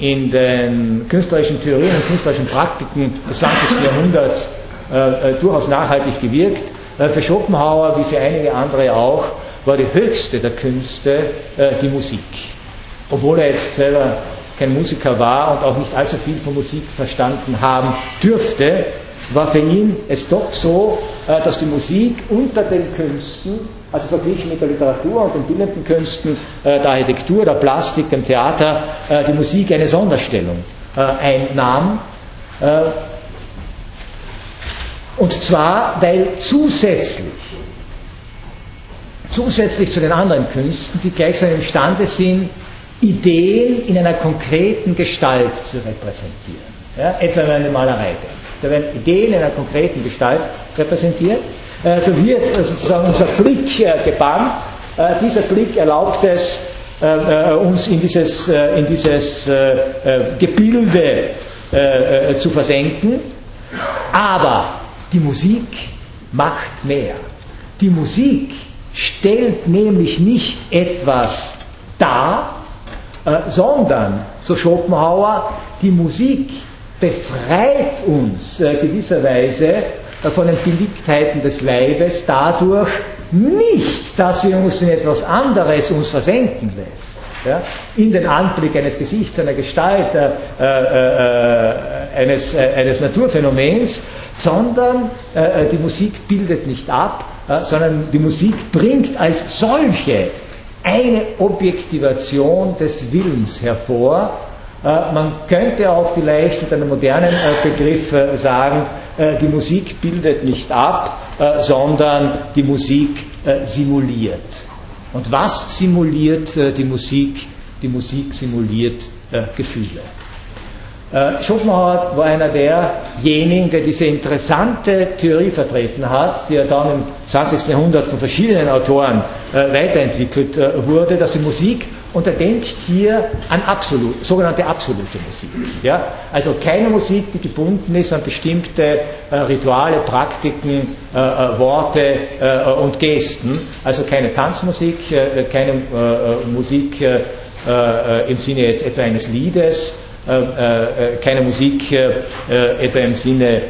in den künstlerischen Theorien und künstlerischen Praktiken des 20. Jahrhunderts äh, äh, durchaus nachhaltig gewirkt. Äh, für Schopenhauer, wie für einige andere auch, war die höchste der Künste äh, die Musik. Obwohl er jetzt selber kein Musiker war und auch nicht allzu viel von Musik verstanden haben dürfte, war für ihn es doch so, äh, dass die Musik unter den Künsten, also verglichen mit der Literatur und den bildenden Künsten, äh, der Architektur, der Plastik, dem Theater, äh, die Musik eine Sonderstellung einnahm. Und zwar, weil zusätzlich, zusätzlich zu den anderen Künsten, die gleichsam imstande sind, Ideen in einer konkreten Gestalt zu repräsentieren. Ja, etwa wenn man eine Malerei denkt. Da werden Ideen in einer konkreten Gestalt repräsentiert. Äh, da wird äh, sozusagen unser Blick äh, gebannt. dieser Blick erlaubt es, uns in dieses, in dieses Gebilde zu versenken. Aber die Musik macht mehr. Die Musik stellt nämlich nicht etwas dar, sondern, so Schopenhauer, die Musik befreit uns äh, gewisserweise äh, von den Beliebtheiten des Leibes dadurch nicht, dass sie uns in etwas anderes uns versenken lässt. Ja, in den Anblick eines Gesichts, einer Gestalt, äh, äh, äh eines, äh, eines Naturphänomens, sondern äh, die Musik bildet nicht ab, sondern die Musik bringt als solche eine Objektivation des Willens hervor, äh, man könnte auch vielleicht mit einem modernen äh, Begriff äh, sagen, die Musik bildet nicht ab, sondern die Musik simuliert. Und was simuliert die Musik? Die Musik simuliert Gefühle. Schopenhauer war einer derjenigen, der diese interessante Theorie vertreten hat, die ja dann im 20. Jahrhundert von verschiedenen Autoren weiterentwickelt wurde, dass die Musik und er denkt hier an absolut, sogenannte absolute Musik. Ja? Also keine Musik, die gebunden ist an bestimmte äh, Rituale, Praktiken, äh, äh, Worte äh, und Gesten. Also keine Tanzmusik, äh, keine äh, Musik im Sinne jetzt etwa eines Liedes, keine Musik etwa im Sinne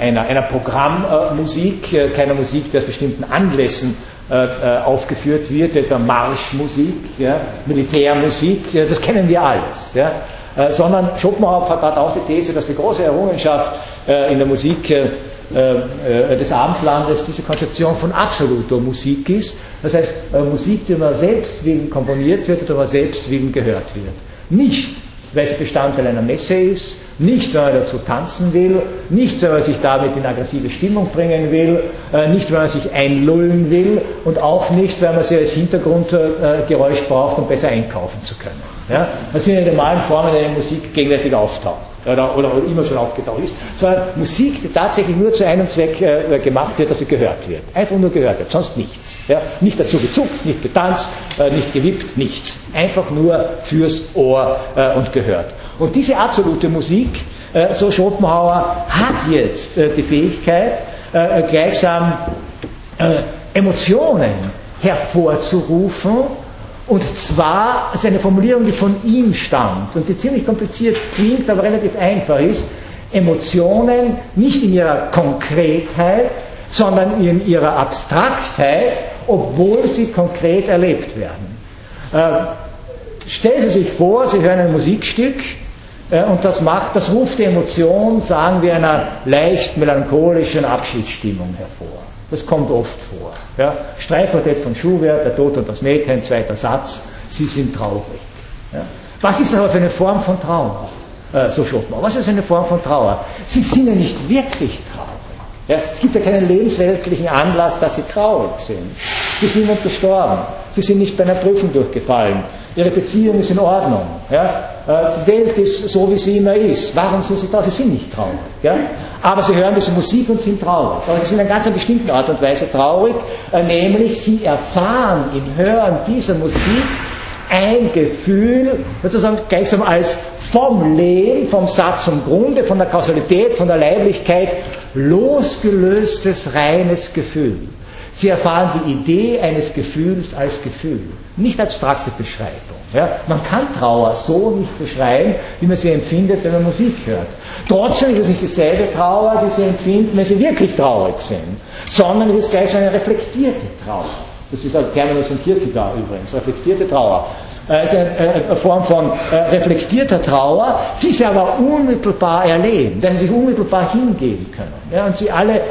einer, einer Programmmusik, keine Musik, die aus bestimmten Anlässen äh, äh, aufgeführt wird, etwa Marschmusik, ja, Militärmusik, ja, das kennen wir alles. Ja. Äh, sondern Schopenhauer hat auch die These, dass die große Errungenschaft äh, in der Musik äh, des Abendlandes diese Konzeption von absoluter Musik ist. Das heißt, Musik, die man selbst willen komponiert wird oder man selbst willen gehört wird. Nicht weil sie Bestandteil einer Messe ist, nicht weil er dazu tanzen will, nicht weil er sich damit in aggressive Stimmung bringen will, äh, nicht weil er sich einlullen will und auch nicht, weil man sie als Hintergrundgeräusch braucht, um besser einkaufen zu können. Ja? Das sind ja die normalen Formen, in denen Musik gegenwärtig auftaucht oder, oder, oder, immer schon aufgetaucht ist, sondern Musik, die tatsächlich nur zu einem Zweck äh, gemacht wird, dass sie gehört wird. Einfach nur gehört wird, sonst nichts. Ja? Nicht dazu gezuckt, nicht getanzt, äh, nicht gewippt, nichts. Einfach nur fürs Ohr äh, und gehört. Und diese absolute Musik, äh, so Schopenhauer, hat jetzt die Fähigkeit, äh, gleichsam Emotionen hervorzurufen, und zwar ist eine Formulierung, die von ihm stammt und die ziemlich kompliziert klingt, aber relativ einfach ist. Emotionen nicht in ihrer Konkretheit, sondern in ihrer Abstraktheit, obwohl sie konkret erlebt werden. Äh, stellen Sie sich vor, Sie hören ein Musikstück äh, und das macht, das ruft die Emotion, sagen wir, einer leicht melancholischen Abschiedsstimmung hervor. Das kommt oft vor. Ja. Streichquartett von Schubert, der Tod und das Mädchen, zweiter Satz, sie sind traurig. Ja. Was ist das aber für eine Form von Trauer? Äh, so Schopenhauer. Was ist eine Form von Trauer? Sie sind ja nicht wirklich traurig. Ja, es gibt ja keinen lebensweltlichen Anlass, dass sie traurig sind. Sie ist niemand gestorben. Sie sind nicht bei einer Prüfung durchgefallen. Ihre Beziehung ist in Ordnung. Ja? Äh, die Welt ist so, wie sie immer ist. Warum sind sie traurig? Sie sind nicht traurig. Ja? Aber sie hören diese Musik und sind traurig. Aber sie sind in einer ganz bestimmten Art und Weise traurig, äh, nämlich sie erfahren im Hören dieser Musik ein Gefühl, sozusagen gleichsam als vom Leben, vom Satz zum Grunde, von der Kausalität, von der Leiblichkeit losgelöstes, reines Gefühl. Sie erfahren die Idee eines Gefühls als Gefühl. nicht abstrakte Beschreibung. Ja? Man kann Trauer so nicht beschreiben, wie man sie empfindet, wenn man Musik hört. Trotzdem ist es nicht dieselbe Trauer, die sie empfinden, wenn sie wirklich traurig sind, sondern es ist gleich so eine reflektierte Trauer. Das ist halt Terminus von Kierkegaard übrigens, reflektierte Trauer. Es ist eine Form von reflektierter Trauer, die sie aber unmittelbar erleben, dass sie sich unmittelbar hingeben können. Und sie alle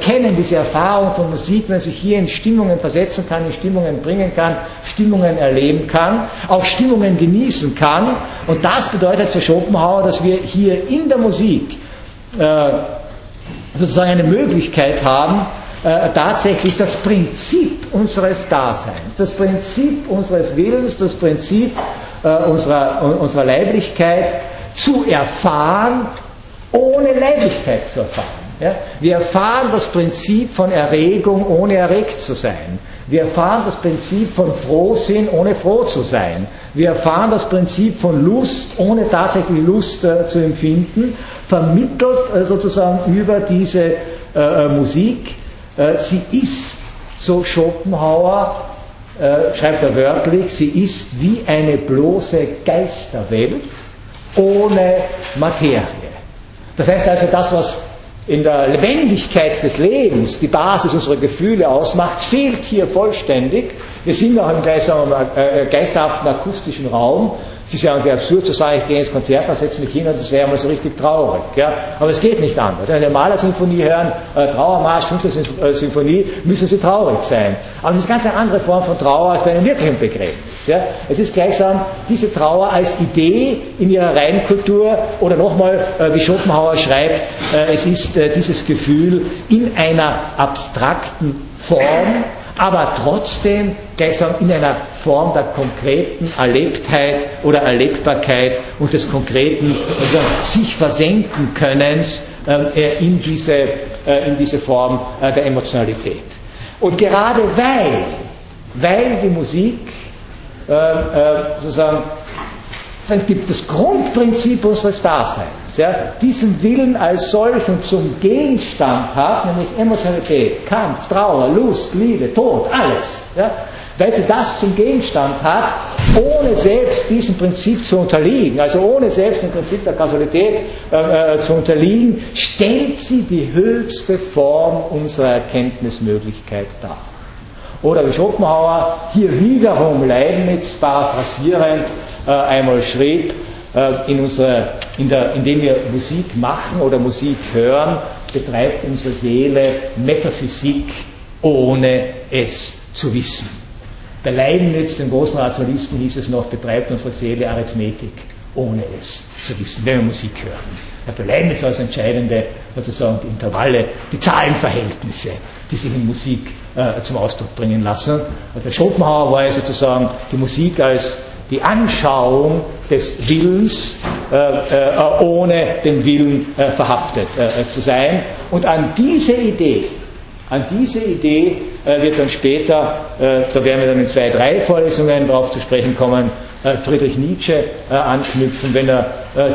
kennen diese Erfahrung von Musik, wenn man sich hier in Stimmungen versetzen kann, in Stimmungen bringen kann, Stimmungen erleben kann, auch Stimmungen genießen kann. Und das bedeutet für Schopenhauer, dass wir hier in der Musik äh, sozusagen eine Möglichkeit haben, äh, tatsächlich das Prinzip unseres Daseins, das Prinzip unseres Willens, das Prinzip äh, unserer, unserer Leiblichkeit zu erfahren, ohne Leiblichkeit zu erfahren. Ja? Wir erfahren das Prinzip von Erregung, ohne erregt zu sein. Wir erfahren das Prinzip von Frohsinn, ohne froh zu sein. Wir erfahren das Prinzip von Lust, ohne tatsächlich Lust äh, zu empfinden, vermittelt äh, sozusagen über diese äh, Musik äh, sie ist, so Schopenhauer, äh, schreibt er wörtlich, sie ist wie eine bloße Geisterwelt ohne Materie. Das heißt also, das, was in der Lebendigkeit des Lebens die Basis unserer Gefühle ausmacht, fehlt hier vollständig. Wir sind auch im äh, geisterhaften akustischen Raum, es ist ja irgendwie absurd zu sagen, ich gehe ins Konzert, dann setze mich hin und das wäre mal so richtig traurig. Ja? Aber es geht nicht anders. Wenn Sie eine Malersinfonie hören, äh, Trauermarsch, fünfte äh, Sinfonie, müssen Sie traurig sein. Aber es ist ganz eine andere Form von Trauer als bei einem wirklichen Begräbnis. Ja? Es ist gleichsam diese Trauer als Idee in ihrer Reinkultur oder nochmal, äh, wie Schopenhauer schreibt, äh, es ist äh, dieses Gefühl in einer abstrakten Form, aber trotzdem gleichsam in einer Form der konkreten Erlebtheit oder Erlebbarkeit und des konkreten also sich versenken Könnens äh, in, diese, äh, in diese Form äh, der Emotionalität. Und gerade weil, weil die Musik äh, das Grundprinzip unseres Daseins, ja, diesen Willen als solchen zum Gegenstand hat, nämlich Emotionalität, Kampf, Trauer, Lust, Liebe, Tod, alles. Ja, weil sie das zum Gegenstand hat, ohne selbst diesem Prinzip zu unterliegen, also ohne selbst dem Prinzip der Kausalität äh, äh, zu unterliegen, stellt sie die höchste Form unserer Erkenntnismöglichkeit dar. Oder wie Schopenhauer hier wiederum Leibniz paraphrasierend einmal schrieb, äh, in unserer, in der, indem wir Musik machen oder Musik hören, betreibt unsere Seele Metaphysik, ohne es zu wissen. Bei Leibniz, dem großen Rationalisten, hieß es noch, betreibt unsere Seele Arithmetik, ohne es zu wissen, wenn wir Musik hören. Bei Leibniz als entscheidende sozusagen die Intervalle, die Zahlenverhältnisse, die sich in Musik äh, zum Ausdruck bringen lassen. Bei Schopenhauer war es sozusagen die Musik als die Anschauung des Willens, äh, äh, ohne den Willen äh, verhaftet äh, zu sein. Und an diese Idee, an diese Idee äh, wird dann später, äh, da werden wir dann in zwei, drei Vorlesungen darauf zu sprechen kommen, äh, Friedrich Nietzsche anknüpfen, wenn er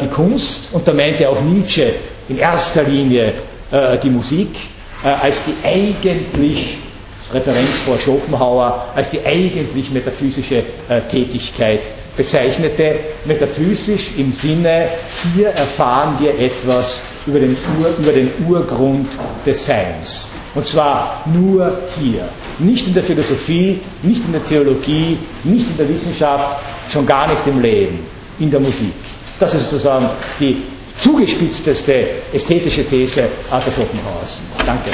die Kunst, und da meint er auch Nietzsche in erster Linie die Musik, als die eigentlich Referenz vor Schopenhauer als die eigentlich metaphysische Tätigkeit bezeichnete. Metaphysisch im Sinne, hier erfahren wir etwas über den, Ur, über den Urgrund des Seins. Und zwar nur hier. Nicht in der Philosophie, nicht in der Theologie, nicht in der Wissenschaft, schon gar nicht im Leben, in der Musik. Das ist sozusagen die zugespitzteste ästhetische These Arthur Schopenhauers. Danke.